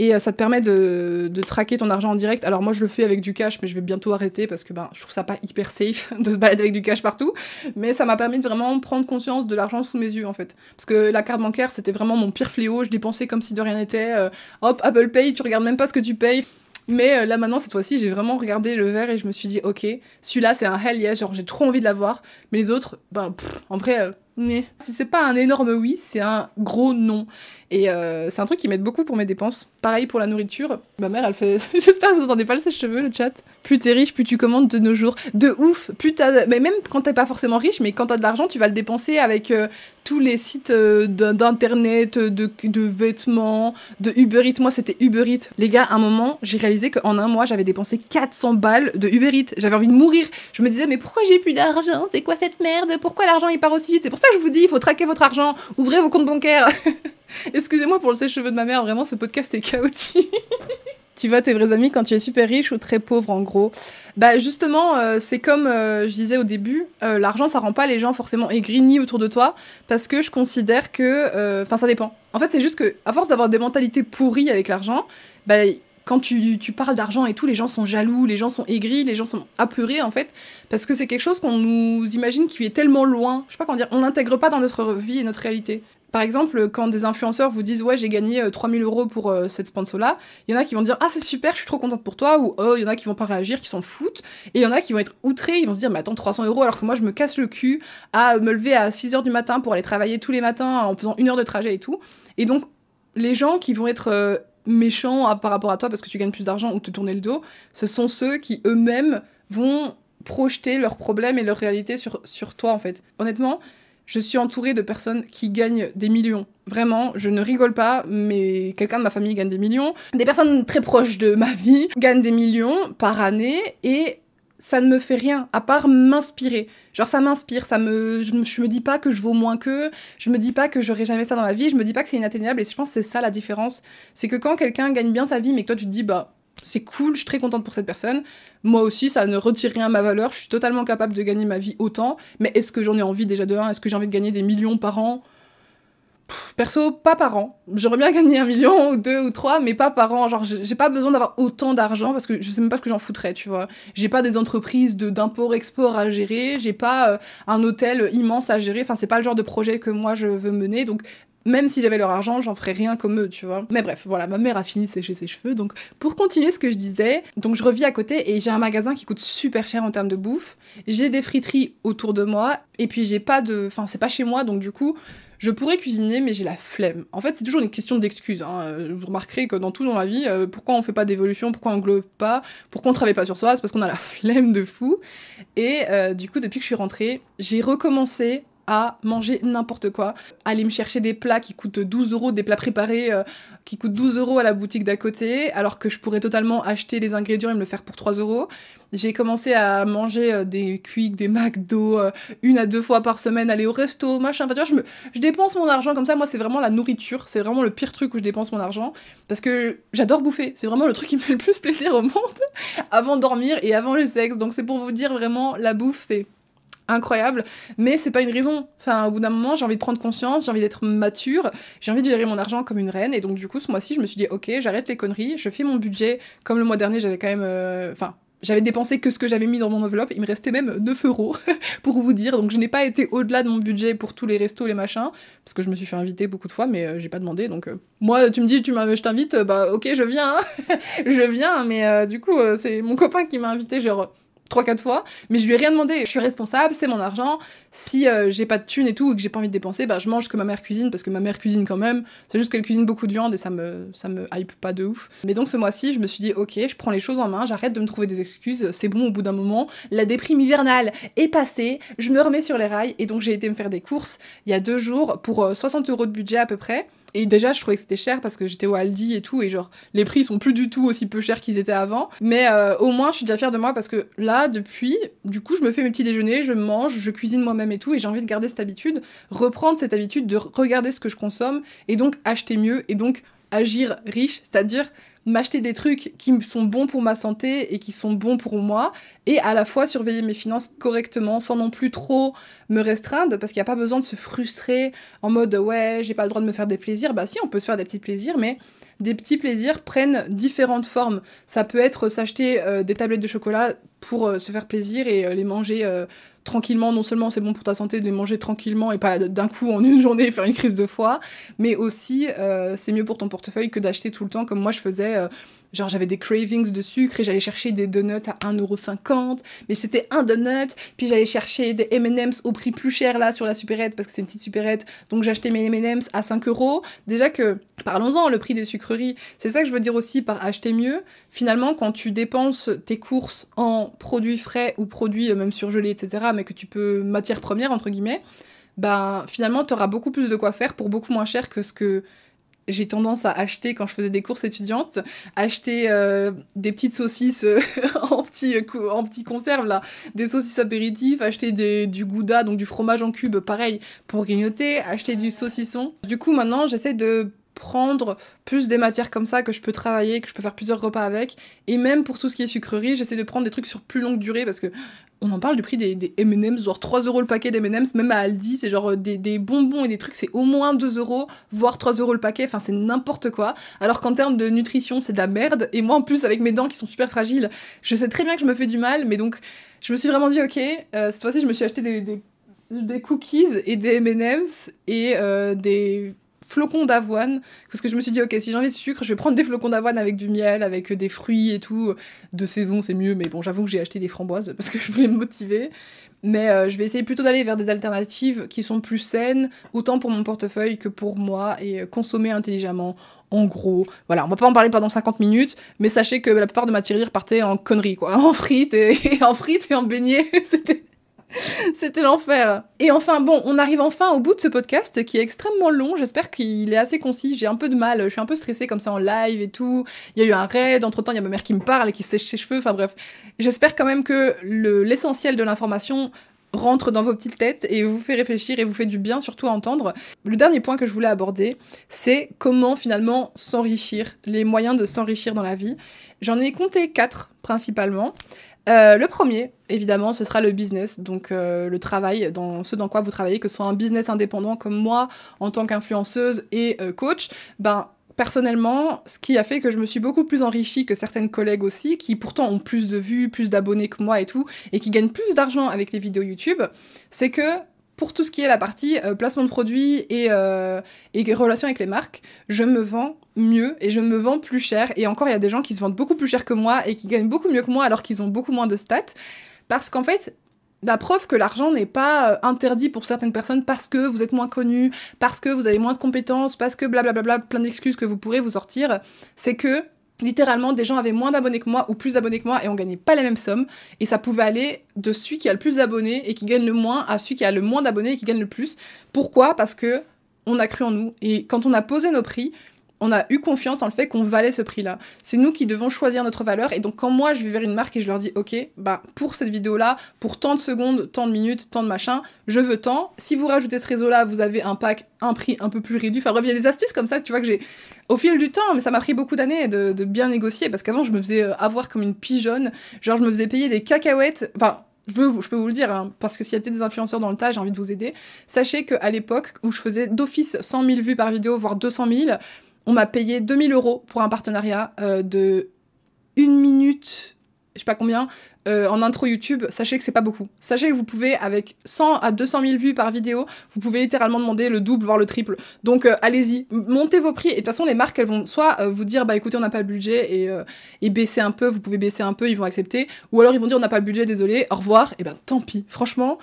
Et euh, ça te permet de, de, traquer ton argent en direct. Alors moi je le fais avec du cash, mais je vais bientôt arrêter parce que ben, je trouve ça pas hyper safe de se balader avec du cash partout. Mais ça m'a permis de vraiment prendre conscience de l'argent sous mes yeux en fait. Parce que la carte bancaire c'était vraiment mon pire fléau, je dépensais comme si de rien n'était. Euh, hop, Apple Pay, tu regardes même pas ce que tu payes. Mais euh, là maintenant, cette fois-ci, j'ai vraiment regardé le verre et je me suis dit, ok, celui-là c'est un hell yes, genre j'ai trop envie de l'avoir. Mais les autres, ben, en vrai, mais si c'est pas un énorme oui, c'est un gros non. Et euh, c'est un truc qui m'aide beaucoup pour mes dépenses. Pareil pour la nourriture. Ma mère, elle fait. J'espère que vous entendez pas le sèche-cheveux, le chat. Plus t'es riche, plus tu commandes de nos jours. De ouf. Plus t'as. Mais même quand t'es pas forcément riche, mais quand t'as de l'argent, tu vas le dépenser avec euh, tous les sites euh, d'internet, de, de, vêtements, de Uber Eats. Moi, c'était Uber Eats. Les gars, à un moment, j'ai réalisé qu'en un mois, j'avais dépensé 400 balles de Uber Eats. J'avais envie de mourir. Je me disais, mais pourquoi j'ai plus d'argent? C'est quoi cette merde? Pourquoi l'argent il part aussi vite? C'est pour ça que je vous dis, il faut traquer votre argent. Ouvrez vos comptes bancaires. Excusez-moi pour le sèche-cheveux de ma mère, vraiment ce podcast est chaotique. tu vois tes vrais amis quand tu es super riche ou très pauvre en gros Bah justement, euh, c'est comme euh, je disais au début, euh, l'argent ça rend pas les gens forcément aigris ni autour de toi parce que je considère que enfin ça dépend. En fait, c'est juste que à force d'avoir des mentalités pourries avec l'argent, bah quand tu, tu parles d'argent et tout, les gens sont jaloux, les gens sont aigris, les gens sont apeurés en fait, parce que c'est quelque chose qu'on nous imagine qui est tellement loin. Je sais pas comment dire, on l'intègre pas dans notre vie et notre réalité. Par exemple, quand des influenceurs vous disent ouais j'ai gagné 3000 euh, euros pour euh, cette sponsor là, il y en a qui vont dire ah c'est super, je suis trop contente pour toi ou oh il y en a qui vont pas réagir, qui s'en foutent et il y en a qui vont être outrés, ils vont se dire mais attends 300 euros alors que moi je me casse le cul à me lever à 6 heures du matin pour aller travailler tous les matins en faisant une heure de trajet et tout. Et donc les gens qui vont être euh, méchants par rapport à toi parce que tu gagnes plus d'argent ou te tourner le dos, ce sont ceux qui eux-mêmes vont projeter leurs problèmes et leur réalité sur, sur toi en fait. Honnêtement, je suis entourée de personnes qui gagnent des millions. Vraiment, je ne rigole pas, mais quelqu'un de ma famille gagne des millions. Des personnes très proches de ma vie gagnent des millions par année et ça ne me fait rien à part m'inspirer. Genre ça m'inspire, ça me je, me dis pas que je vaux moins qu'eux, je me dis pas que j'aurai jamais ça dans ma vie, je me dis pas que c'est inatteignable et je pense que c'est ça la différence, c'est que quand quelqu'un gagne bien sa vie mais que toi tu te dis bah c'est cool, je suis très contente pour cette personne. Moi aussi, ça ne retire rien à ma valeur. Je suis totalement capable de gagner ma vie autant. Mais est-ce que j'en ai envie déjà de 1 Est-ce que j'ai envie de gagner des millions par an? Perso, pas par an. J'aurais bien gagné un million ou deux ou trois, mais pas par an. Genre, j'ai pas besoin d'avoir autant d'argent parce que je sais même pas ce que j'en foutrais, tu vois. J'ai pas des entreprises de d'import-export à gérer. J'ai pas euh, un hôtel immense à gérer. Enfin, c'est pas le genre de projet que moi je veux mener. Donc, même si j'avais leur argent, j'en ferais rien comme eux, tu vois. Mais bref, voilà, ma mère a fini de sécher ses cheveux. Donc, pour continuer ce que je disais, donc je revis à côté et j'ai un magasin qui coûte super cher en termes de bouffe. J'ai des friteries autour de moi et puis j'ai pas de. Enfin, c'est pas chez moi, donc du coup. Je pourrais cuisiner, mais j'ai la flemme. En fait, c'est toujours une question d'excuses. Hein. Vous remarquerez que dans tout dans la vie, euh, pourquoi on fait pas d'évolution, pourquoi on globe pas, pourquoi on travaille pas sur soi, c'est parce qu'on a la flemme de fou. Et euh, du coup, depuis que je suis rentrée, j'ai recommencé à manger n'importe quoi. Aller me chercher des plats qui coûtent 12 euros, des plats préparés euh, qui coûtent 12 euros à la boutique d'à côté, alors que je pourrais totalement acheter les ingrédients et me le faire pour 3 euros. J'ai commencé à manger euh, des Quick, des McDo, euh, une à deux fois par semaine, aller au resto, machin. Enfin, tu je, me, je dépense mon argent comme ça. Moi, c'est vraiment la nourriture. C'est vraiment le pire truc où je dépense mon argent. Parce que j'adore bouffer. C'est vraiment le truc qui me fait le plus plaisir au monde. avant dormir et avant le sexe. Donc, c'est pour vous dire vraiment, la bouffe, c'est incroyable, mais c'est pas une raison. Enfin, au bout d'un moment, j'ai envie de prendre conscience, j'ai envie d'être mature, j'ai envie de gérer mon argent comme une reine, et donc du coup, ce mois-ci, je me suis dit, ok, j'arrête les conneries, je fais mon budget, comme le mois dernier, j'avais quand même, euh, enfin, j'avais dépensé que ce que j'avais mis dans mon enveloppe, il me restait même 9 euros pour vous dire, donc je n'ai pas été au-delà de mon budget pour tous les restos, les machins, parce que je me suis fait inviter beaucoup de fois, mais euh, j'ai pas demandé, donc euh, moi, tu me dis, tu je t'invite, bah ok, je viens, je viens, mais du coup, c'est mon copain qui m'a invité, genre trois quatre fois mais je lui ai rien demandé. Je suis responsable c'est mon argent. Si euh, j'ai pas de thunes et tout et que j'ai pas envie de dépenser bah je mange que ma mère cuisine parce que ma mère cuisine quand même. C'est juste qu'elle cuisine beaucoup de viande et ça me ça me hype pas de ouf. Mais donc ce mois-ci je me suis dit ok je prends les choses en main j'arrête de me trouver des excuses c'est bon au bout d'un moment. La déprime hivernale est passée je me remets sur les rails et donc j'ai été me faire des courses il y a deux jours pour 60 euh, euros de budget à peu près et déjà, je trouvais que c'était cher parce que j'étais au Aldi et tout, et genre, les prix sont plus du tout aussi peu chers qu'ils étaient avant. Mais euh, au moins, je suis déjà fière de moi parce que là, depuis, du coup, je me fais mes petits déjeuners, je mange, je cuisine moi-même et tout, et j'ai envie de garder cette habitude, reprendre cette habitude de regarder ce que je consomme, et donc acheter mieux, et donc agir riche, c'est-à-dire m'acheter des trucs qui sont bons pour ma santé et qui sont bons pour moi, et à la fois surveiller mes finances correctement sans non plus trop me restreindre, parce qu'il n'y a pas besoin de se frustrer en mode ouais, j'ai pas le droit de me faire des plaisirs. Bah si, on peut se faire des petits plaisirs, mais des petits plaisirs prennent différentes formes. Ça peut être s'acheter euh, des tablettes de chocolat pour euh, se faire plaisir et euh, les manger tranquillement, non seulement c'est bon pour ta santé de les manger tranquillement et pas d'un coup en une journée faire une crise de foie, mais aussi euh, c'est mieux pour ton portefeuille que d'acheter tout le temps comme moi je faisais euh, Genre j'avais des cravings de sucre et j'allais chercher des donuts à 1,50€, mais c'était un donut, puis j'allais chercher des M&M's au prix plus cher là sur la supérette parce que c'est une petite supérette, donc j'achetais mes M&M's à 5 euros. Déjà que, parlons-en, le prix des sucreries, c'est ça que je veux dire aussi par acheter mieux. Finalement, quand tu dépenses tes courses en produits frais ou produits euh, même surgelés, etc., mais que tu peux matière première entre guillemets, ben finalement tu auras beaucoup plus de quoi faire pour beaucoup moins cher que ce que j'ai tendance à acheter quand je faisais des courses étudiantes, acheter euh, des petites saucisses euh, en petits euh, en petits conserves là, des saucisses apéritives, acheter du gouda donc du fromage en cube pareil pour grignoter, acheter du saucisson. Du coup maintenant j'essaie de prendre plus des matières comme ça que je peux travailler, que je peux faire plusieurs repas avec. Et même pour tout ce qui est sucrerie, j'essaie de prendre des trucs sur plus longue durée parce que on en parle du prix des, M&M's, genre 3 euros le paquet d'M&M's, même à Aldi, c'est genre euh, des, bonbons et des trucs, c'est au moins 2 euros, voire 3 euros le paquet, enfin c'est n'importe quoi. Alors qu'en termes de nutrition, c'est de la merde, et moi en plus avec mes dents qui sont super fragiles, je sais très bien que je me fais du mal, mais donc je me suis vraiment dit, ok, euh, cette fois-ci je me suis acheté des cookies et des M&M's et euh, des flocons d'avoine parce que je me suis dit ok si j'ai envie de sucre je vais prendre des flocons d'avoine avec du miel avec des fruits et tout. De saison c'est mieux mais bon j'avoue que j'ai acheté des framboises parce que je voulais me motiver. Mais euh, je vais essayer plutôt d'aller vers des alternatives qui sont plus saines autant pour mon portefeuille que pour moi et consommer intelligemment. En gros, voilà, on va pas en parler pendant 50 minutes, mais sachez que la plupart de ma tirelire partait en conneries, quoi, en frites et, et en frites et en beignets, c'était C'était l'enfer. Et enfin, bon, on arrive enfin au bout de ce podcast qui est extrêmement long. J'espère qu'il est assez concis. J'ai un peu de mal. Je suis un peu stressée comme ça en live et tout. Il y a eu un raid. Entre temps, il y a ma mère qui me parle et qui sèche ses cheveux. Enfin bref. J'espère quand même que l'essentiel de l'information rentre dans vos petites têtes et vous fait réfléchir et vous fait du bien surtout à entendre. Le dernier point que je voulais aborder, c'est comment finalement s'enrichir, les moyens de s'enrichir dans la vie. J'en ai compté quatre principalement. Euh, le premier, évidemment, ce sera le business, donc euh, le travail, dans ce dans quoi vous travaillez, que ce soit un business indépendant comme moi en tant qu'influenceuse et euh, coach, ben personnellement, ce qui a fait que je me suis beaucoup plus enrichie que certaines collègues aussi, qui pourtant ont plus de vues, plus d'abonnés que moi et tout, et qui gagnent plus d'argent avec les vidéos YouTube, c'est que pour tout ce qui est la partie euh, placement de produits et, et relations avec les marques, je me vends mieux et je me vends plus cher. Et encore, il y a des gens qui se vendent beaucoup plus cher que moi et qui gagnent beaucoup mieux que moi alors qu'ils ont beaucoup moins de stats. Parce qu'en fait, la preuve que l'argent n'est pas euh, interdit pour certaines personnes parce que vous êtes moins connu, parce que vous avez moins de compétences, parce que blablabla, plein d'excuses que vous pourrez vous sortir, c'est que littéralement des gens avaient moins d'abonnés que moi ou plus d'abonnés que moi et on gagnait pas les mêmes sommes et ça pouvait aller de celui qui a le plus d'abonnés et qui gagne le moins à celui qui a le moins d'abonnés et qui gagne le plus. Pourquoi? Parce que on a cru en nous et quand on a posé nos prix, on a eu confiance en le fait qu'on valait ce prix-là. C'est nous qui devons choisir notre valeur. Et donc, quand moi, je vais vers une marque et je leur dis, OK, bah, pour cette vidéo-là, pour tant de secondes, tant de minutes, tant de machin, je veux tant. Si vous rajoutez ce réseau-là, vous avez un pack, un prix un peu plus réduit. Enfin, bref, il y a des astuces comme ça, tu vois, que j'ai, au fil du temps, mais ça m'a pris beaucoup d'années de, bien négocier parce qu'avant, je me faisais euh, avoir comme une pigeonne. Genre, je me faisais payer des cacahuètes. Enfin, je, peux vous le dire, hein, parce que s'il y a des influenceurs dans le tas, j'ai envie de vous aider. Sachez qu'à l'époque où je faisais d'office 100 000 vues par vidéo, voire 200 000, on m'a payé 2000 euros pour un partenariat euh, de une minute, je sais pas combien, euh, en intro YouTube. Sachez que c'est pas beaucoup. Sachez que vous pouvez, avec 100 à 200 000 vues par vidéo, vous pouvez littéralement demander le double, voire le triple. Donc euh, allez-y, montez vos prix. Et de toute façon, les marques, elles vont soit vous dire, bah écoutez, on n'a pas le budget et, et baisser un peu, vous pouvez baisser un peu, ils vont accepter. Ou alors ils vont dire, on n'a pas le budget, désolé, au revoir. Et ben tant pis. Franchement,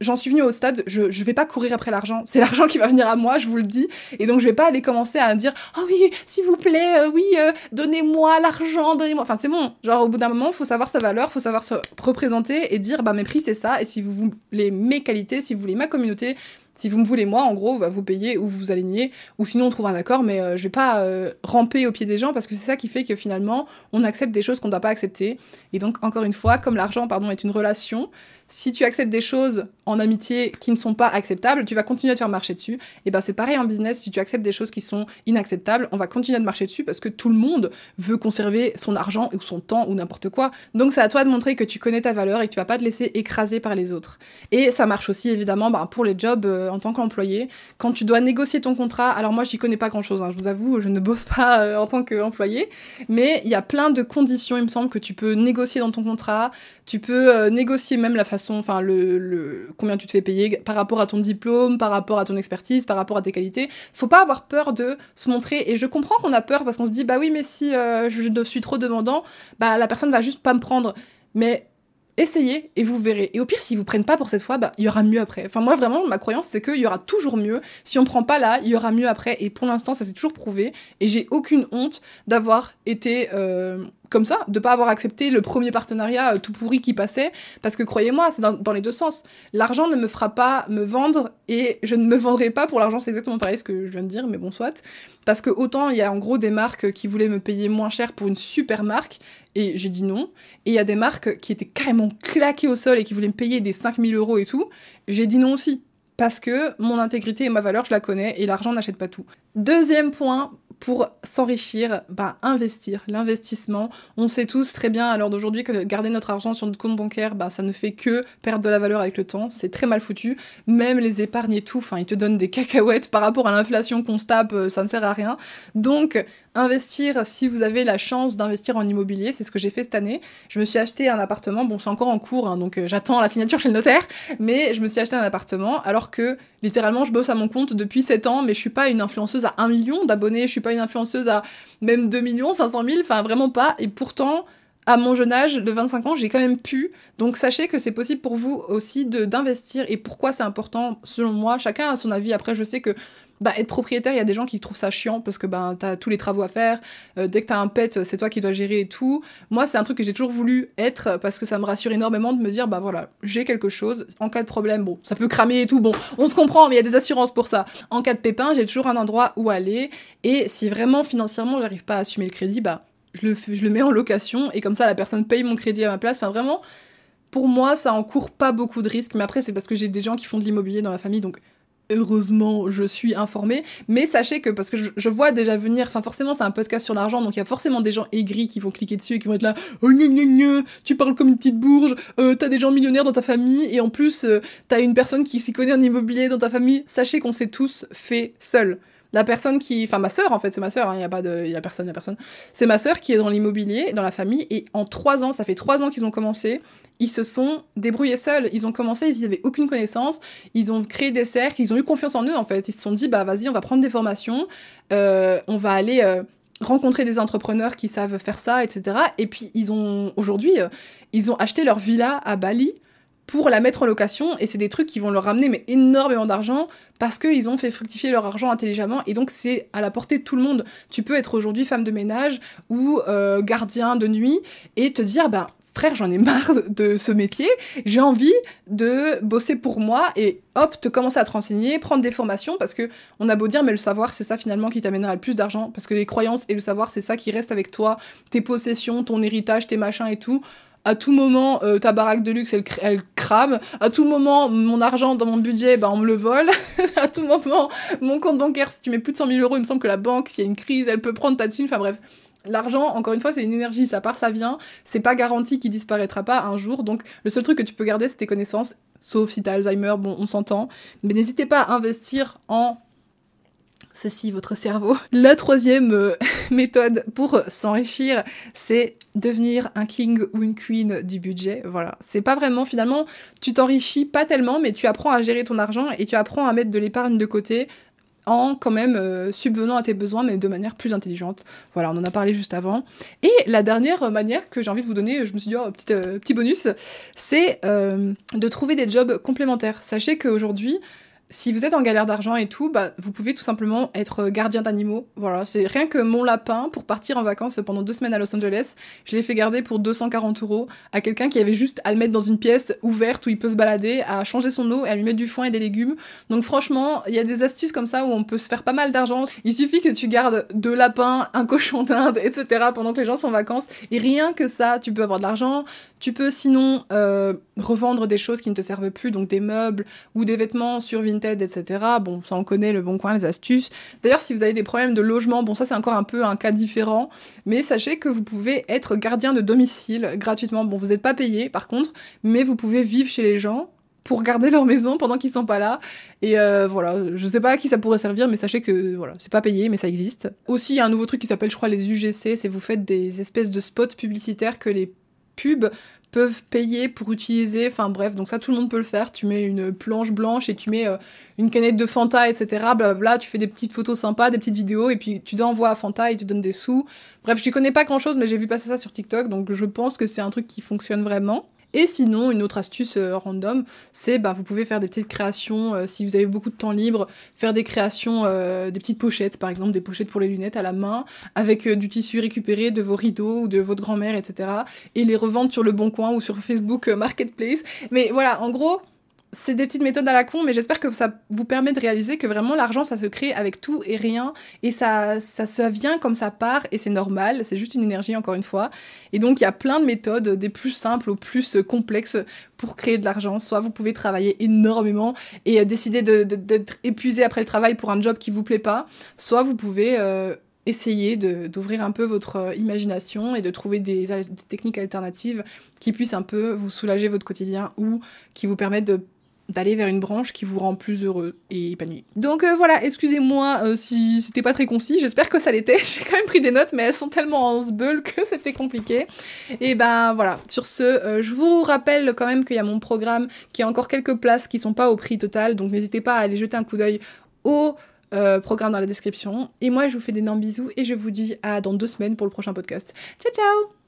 j'en suis venue au stade, je, je vais pas courir après l'argent. C'est l'argent qui va venir à moi, je vous le dis. Et donc, je vais pas aller commencer à dire, oh oui, s'il vous plaît, euh, oui, euh, donnez-moi l'argent, donnez-moi. Enfin, c'est bon. Genre, au bout d'un moment, faut savoir sa valeur, faut savoir se représenter et dire, bah, mes prix, c'est ça. Et si vous voulez mes qualités, si vous voulez ma communauté, si vous me voulez moi, en gros, va vous payer ou vous alignez, ou sinon on trouve un accord, mais euh, je vais pas ramper au pied des gens parce que c'est ça qui fait que finalement on accepte des choses qu'on ne doit pas accepter. Et donc encore une fois, comme l'argent, pardon, est une relation, si tu acceptes des choses en amitié qui ne sont pas acceptables, tu vas continuer à te faire marcher dessus. Et ben c'est pareil en business, si tu acceptes des choses qui sont inacceptables, on va continuer à te marcher dessus parce que tout le monde veut conserver son argent ou son temps ou n'importe quoi. Donc c'est à toi de montrer que tu connais ta valeur et que tu vas pas te laisser écraser par les autres. Et ça marche aussi évidemment ben, pour les jobs euh, en tant qu'employé. Quand tu dois négocier ton contrat, alors moi j'y connais pas grand chose, hein, je vous avoue, je ne bosse pas euh, en tant qu'employé, mais il y a plein de conditions, il me semble, que tu peux négocier dans ton contrat. Tu peux euh, négocier même la façon, enfin le, combien tu te fais payer par rapport à ton diplôme, par rapport à ton expertise, par rapport à tes qualités. Faut pas avoir peur de se montrer. Et je comprends qu'on a peur parce qu'on se dit bah oui mais si euh, je suis trop demandant, bah la personne va juste pas me prendre. Mais essayez et vous verrez. Et au pire, s'ils vous prennent pas pour cette fois, bah, il y aura mieux après. Enfin, moi, vraiment, ma croyance, c'est qu'il y aura toujours mieux. Si on prend pas là, il y aura mieux après. Et pour l'instant, ça s'est toujours prouvé. Et j'ai aucune honte d'avoir été euh, comme ça, de pas avoir accepté le premier partenariat euh, tout pourri qui passait, parce que croyez-moi, c'est dans, les deux sens. L'argent ne me fera pas me vendre et je ne me vendrai pas pour l'argent, c'est exactement pareil ce que je viens de dire, mais bon, soit. Parce que autant il y a en gros des marques qui voulaient me payer moins cher pour une super marque, et j'ai dit non, et il y a des marques qui étaient carrément claquées au sol et qui voulaient me payer des 5000 euros et tout, j'ai dit non aussi. Parce que mon intégrité et ma valeur, je la connais, et l'argent n'achète pas tout. Deuxième point, pour s'enrichir, bah, investir, l'investissement. On sait tous très bien à l'heure d'aujourd'hui que garder notre argent sur notre compte bancaire, bah, ça ne fait que perdre de la valeur avec le temps. C'est très mal foutu. Même les épargnes et tout, enfin, ils te donnent des cacahuètes par rapport à l'inflation qu'on se tape, euh, ça ne sert à rien. Donc, investir, si vous avez la chance d'investir en immobilier, c'est ce que j'ai fait cette année. Je me suis acheté un appartement, bon, c'est encore en cours, hein, donc euh, j'attends la signature chez le notaire, mais je me suis acheté un appartement alors que littéralement je bosse à mon compte depuis 7 ans, mais je suis pas une influenceuse à 1 million d'abonnés, je suis pas une influenceuse à même 2 millions, 500 000, enfin vraiment pas, et pourtant à mon jeune âge de 25 ans, j'ai quand même pu. Donc sachez que c'est possible pour vous aussi d'investir et pourquoi c'est important selon moi. Chacun a son avis. Après, je sais que bah, être propriétaire, il y a des gens qui trouvent ça chiant parce que bah, t'as tous les travaux à faire. Euh, dès que t'as un pet, c'est toi qui dois gérer et tout. Moi, c'est un truc que j'ai toujours voulu être parce que ça me rassure énormément de me dire, bah voilà, j'ai quelque chose. En cas de problème, bon, ça peut cramer et tout. Bon, on se comprend, mais il y a des assurances pour ça. En cas de pépin, j'ai toujours un endroit où aller. Et si vraiment financièrement, j'arrive pas à assumer le crédit, bah je le, je le mets en location et comme ça, la personne paye mon crédit à ma place. Enfin, vraiment, pour moi, ça encourt pas beaucoup de risques. Mais après, c'est parce que j'ai des gens qui font de l'immobilier dans la famille, donc heureusement, je suis informée. Mais sachez que, parce que je, vois déjà venir, enfin forcément c'est un podcast sur l'argent, donc il y a forcément des gens aigris qui vont cliquer dessus et qui vont être là, oh gna gna, tu parles comme une petite bourge, euh, t'as des gens millionnaires dans ta famille, et en plus euh, t'as une personne qui s'y connaît en immobilier dans ta famille. Sachez qu'on s'est tous fait seuls. La personne qui, enfin ma sœur en fait, c'est ma sœur, il hein, y a pas de, il a personne, il y a personne. C'est ma sœur qui est dans l'immobilier, dans la famille, et en trois ans, ça fait trois ans qu'ils ont commencé, ils se sont débrouillés seuls. Ils ont commencé, ils n'avaient aucune connaissance. Ils ont créé des cercles, ils ont eu confiance en eux en fait. Ils se sont dit, bah vas-y, on va prendre des formations, euh, on va aller euh, rencontrer des entrepreneurs qui savent faire ça, etc. Et puis ils ont aujourd'hui, euh, ils ont acheté leur villa à Bali pour la mettre en location et c'est des trucs qui vont leur ramener mais énormément d'argent parce qu'ils ont fait fructifier leur argent intelligemment et donc c'est à la portée de tout le monde. Tu peux être aujourd'hui femme de ménage ou gardien de nuit et te dire bah frère, j'en ai marre de ce métier, j'ai envie de bosser pour moi et hop, te commencer à te renseigner, prendre des formations parce que on a beau dire, mais le savoir, c'est ça finalement qui t'amènera le plus d'argent parce que les croyances et le savoir, c'est ça qui reste avec toi, tes possessions, ton héritage, tes machins et tout. À tout moment, euh, ta baraque de luxe, elle, crame. À tout moment, mon argent dans mon budget, bah, on me le vole. à tout moment, mon compte bancaire, si tu mets plus de 100 000 euros, il me semble que la banque, s'il y a une crise, elle peut prendre ta thune. Enfin bref, L'argent, encore une fois, c'est une énergie, ça part, ça vient. C'est pas garanti qu'il disparaîtra pas un jour. Donc, le seul truc que tu peux garder, c'est tes connaissances. Sauf si t'as Alzheimer, bon, on s'entend. Mais n'hésitez pas à investir en ceci, votre cerveau. La troisième euh, méthode pour s'enrichir, c'est devenir un king ou une queen du budget. Voilà. C'est pas vraiment, finalement, tu t'enrichis pas tellement, mais tu apprends à gérer ton argent et tu apprends à mettre de l'épargne de côté en quand même euh, subvenant à tes besoins, mais de manière plus intelligente. Voilà, on en a parlé juste avant. Et la dernière manière que j'ai envie de vous donner, je me suis dit, oh, petit, euh, petit bonus, c'est de trouver des jobs complémentaires. Sachez qu'aujourd'hui, si vous êtes en galère d'argent et tout, bah, vous pouvez tout simplement être gardien d'animaux. Voilà, c'est rien que mon lapin pour partir en vacances pendant deux semaines à Los Angeles. Je l'ai fait garder pour 240 euros à quelqu'un qui avait juste à le mettre dans une pièce ouverte où il peut se balader, à changer son eau et à lui mettre du foin et des légumes. Donc franchement, il y a des astuces comme ça où on peut se faire pas mal d'argent. Il suffit que tu gardes deux lapins, un cochon d'Inde, etc. pendant que les gens sont en vacances. Et rien que ça, tu peux avoir de l'argent. Tu peux sinon euh, revendre des choses qui ne te servent plus, donc des meubles ou des vêtements sur Vinted, etc. Bon, ça on connaît le bon coin, les astuces. D'ailleurs, si vous avez des problèmes de logement, bon ça c'est encore un peu un cas différent, mais sachez que vous pouvez être gardien de domicile gratuitement. Bon, vous n'êtes pas payé par contre, mais vous pouvez vivre chez les gens pour garder leur maison pendant qu'ils sont pas là. Et euh, voilà, je sais pas à qui ça pourrait servir, mais sachez que voilà, c'est pas payé, mais ça existe. Aussi, il y a un nouveau truc qui s'appelle, je crois, les UGC, c'est vous faites des espèces de spots publicitaires que les pubs peuvent payer pour utiliser, enfin bref, donc ça tout le monde peut le faire, tu mets une planche blanche et tu mets euh, une canette de Fanta, etc., blablabla, tu fais des petites photos sympas, des petites vidéos, et puis tu l'envoies à Fanta et tu donnes des sous. Bref, je ne connais pas grand chose, mais j'ai vu passer ça sur TikTok, donc je pense que c'est un truc qui fonctionne vraiment. Et sinon, une autre astuce euh, random, c'est bah, vous pouvez faire des petites créations, euh, si vous avez beaucoup de temps libre, faire des créations, euh, des petites pochettes, par exemple des pochettes pour les lunettes à la main, avec du tissu récupéré de vos rideaux ou de votre grand-mère, etc. Et les revendre sur le Bon Coin ou sur Facebook Marketplace. Mais voilà, en gros, c'est des petites méthodes à la con, mais j'espère que ça vous permet de réaliser que vraiment l'argent, ça se crée avec tout et rien, et ça, ça vient comme ça part, et c'est normal, c'est juste une énergie, encore une fois. Et donc, il y a plein de méthodes, des plus simples aux plus complexes, pour créer de l'argent. Soit vous pouvez travailler énormément et décider d'être épuisé après le travail pour un job qui vous plaît pas, soit vous pouvez... Euh, essayer d'ouvrir un peu votre euh, imagination et de trouver des, des, techniques alternatives qui puissent un peu vous soulager votre quotidien ou qui vous permettent de d'aller vers une branche qui vous rend plus heureux et épanoui. Donc euh, voilà, excusez-moi euh, si c'était pas très concis, j'espère que ça l'était. J'ai quand même pris des notes, mais elles sont tellement en sbeul que c'était compliqué. Et ben voilà, sur ce, euh, je vous rappelle quand même qu'il y a mon programme qui a encore quelques places qui sont pas au prix total, donc n'hésitez pas à aller jeter un coup d'œil au programme dans la description. Et moi, je vous fais d'énormes bisous et je vous dis à dans deux semaines pour le prochain podcast. Ciao ciao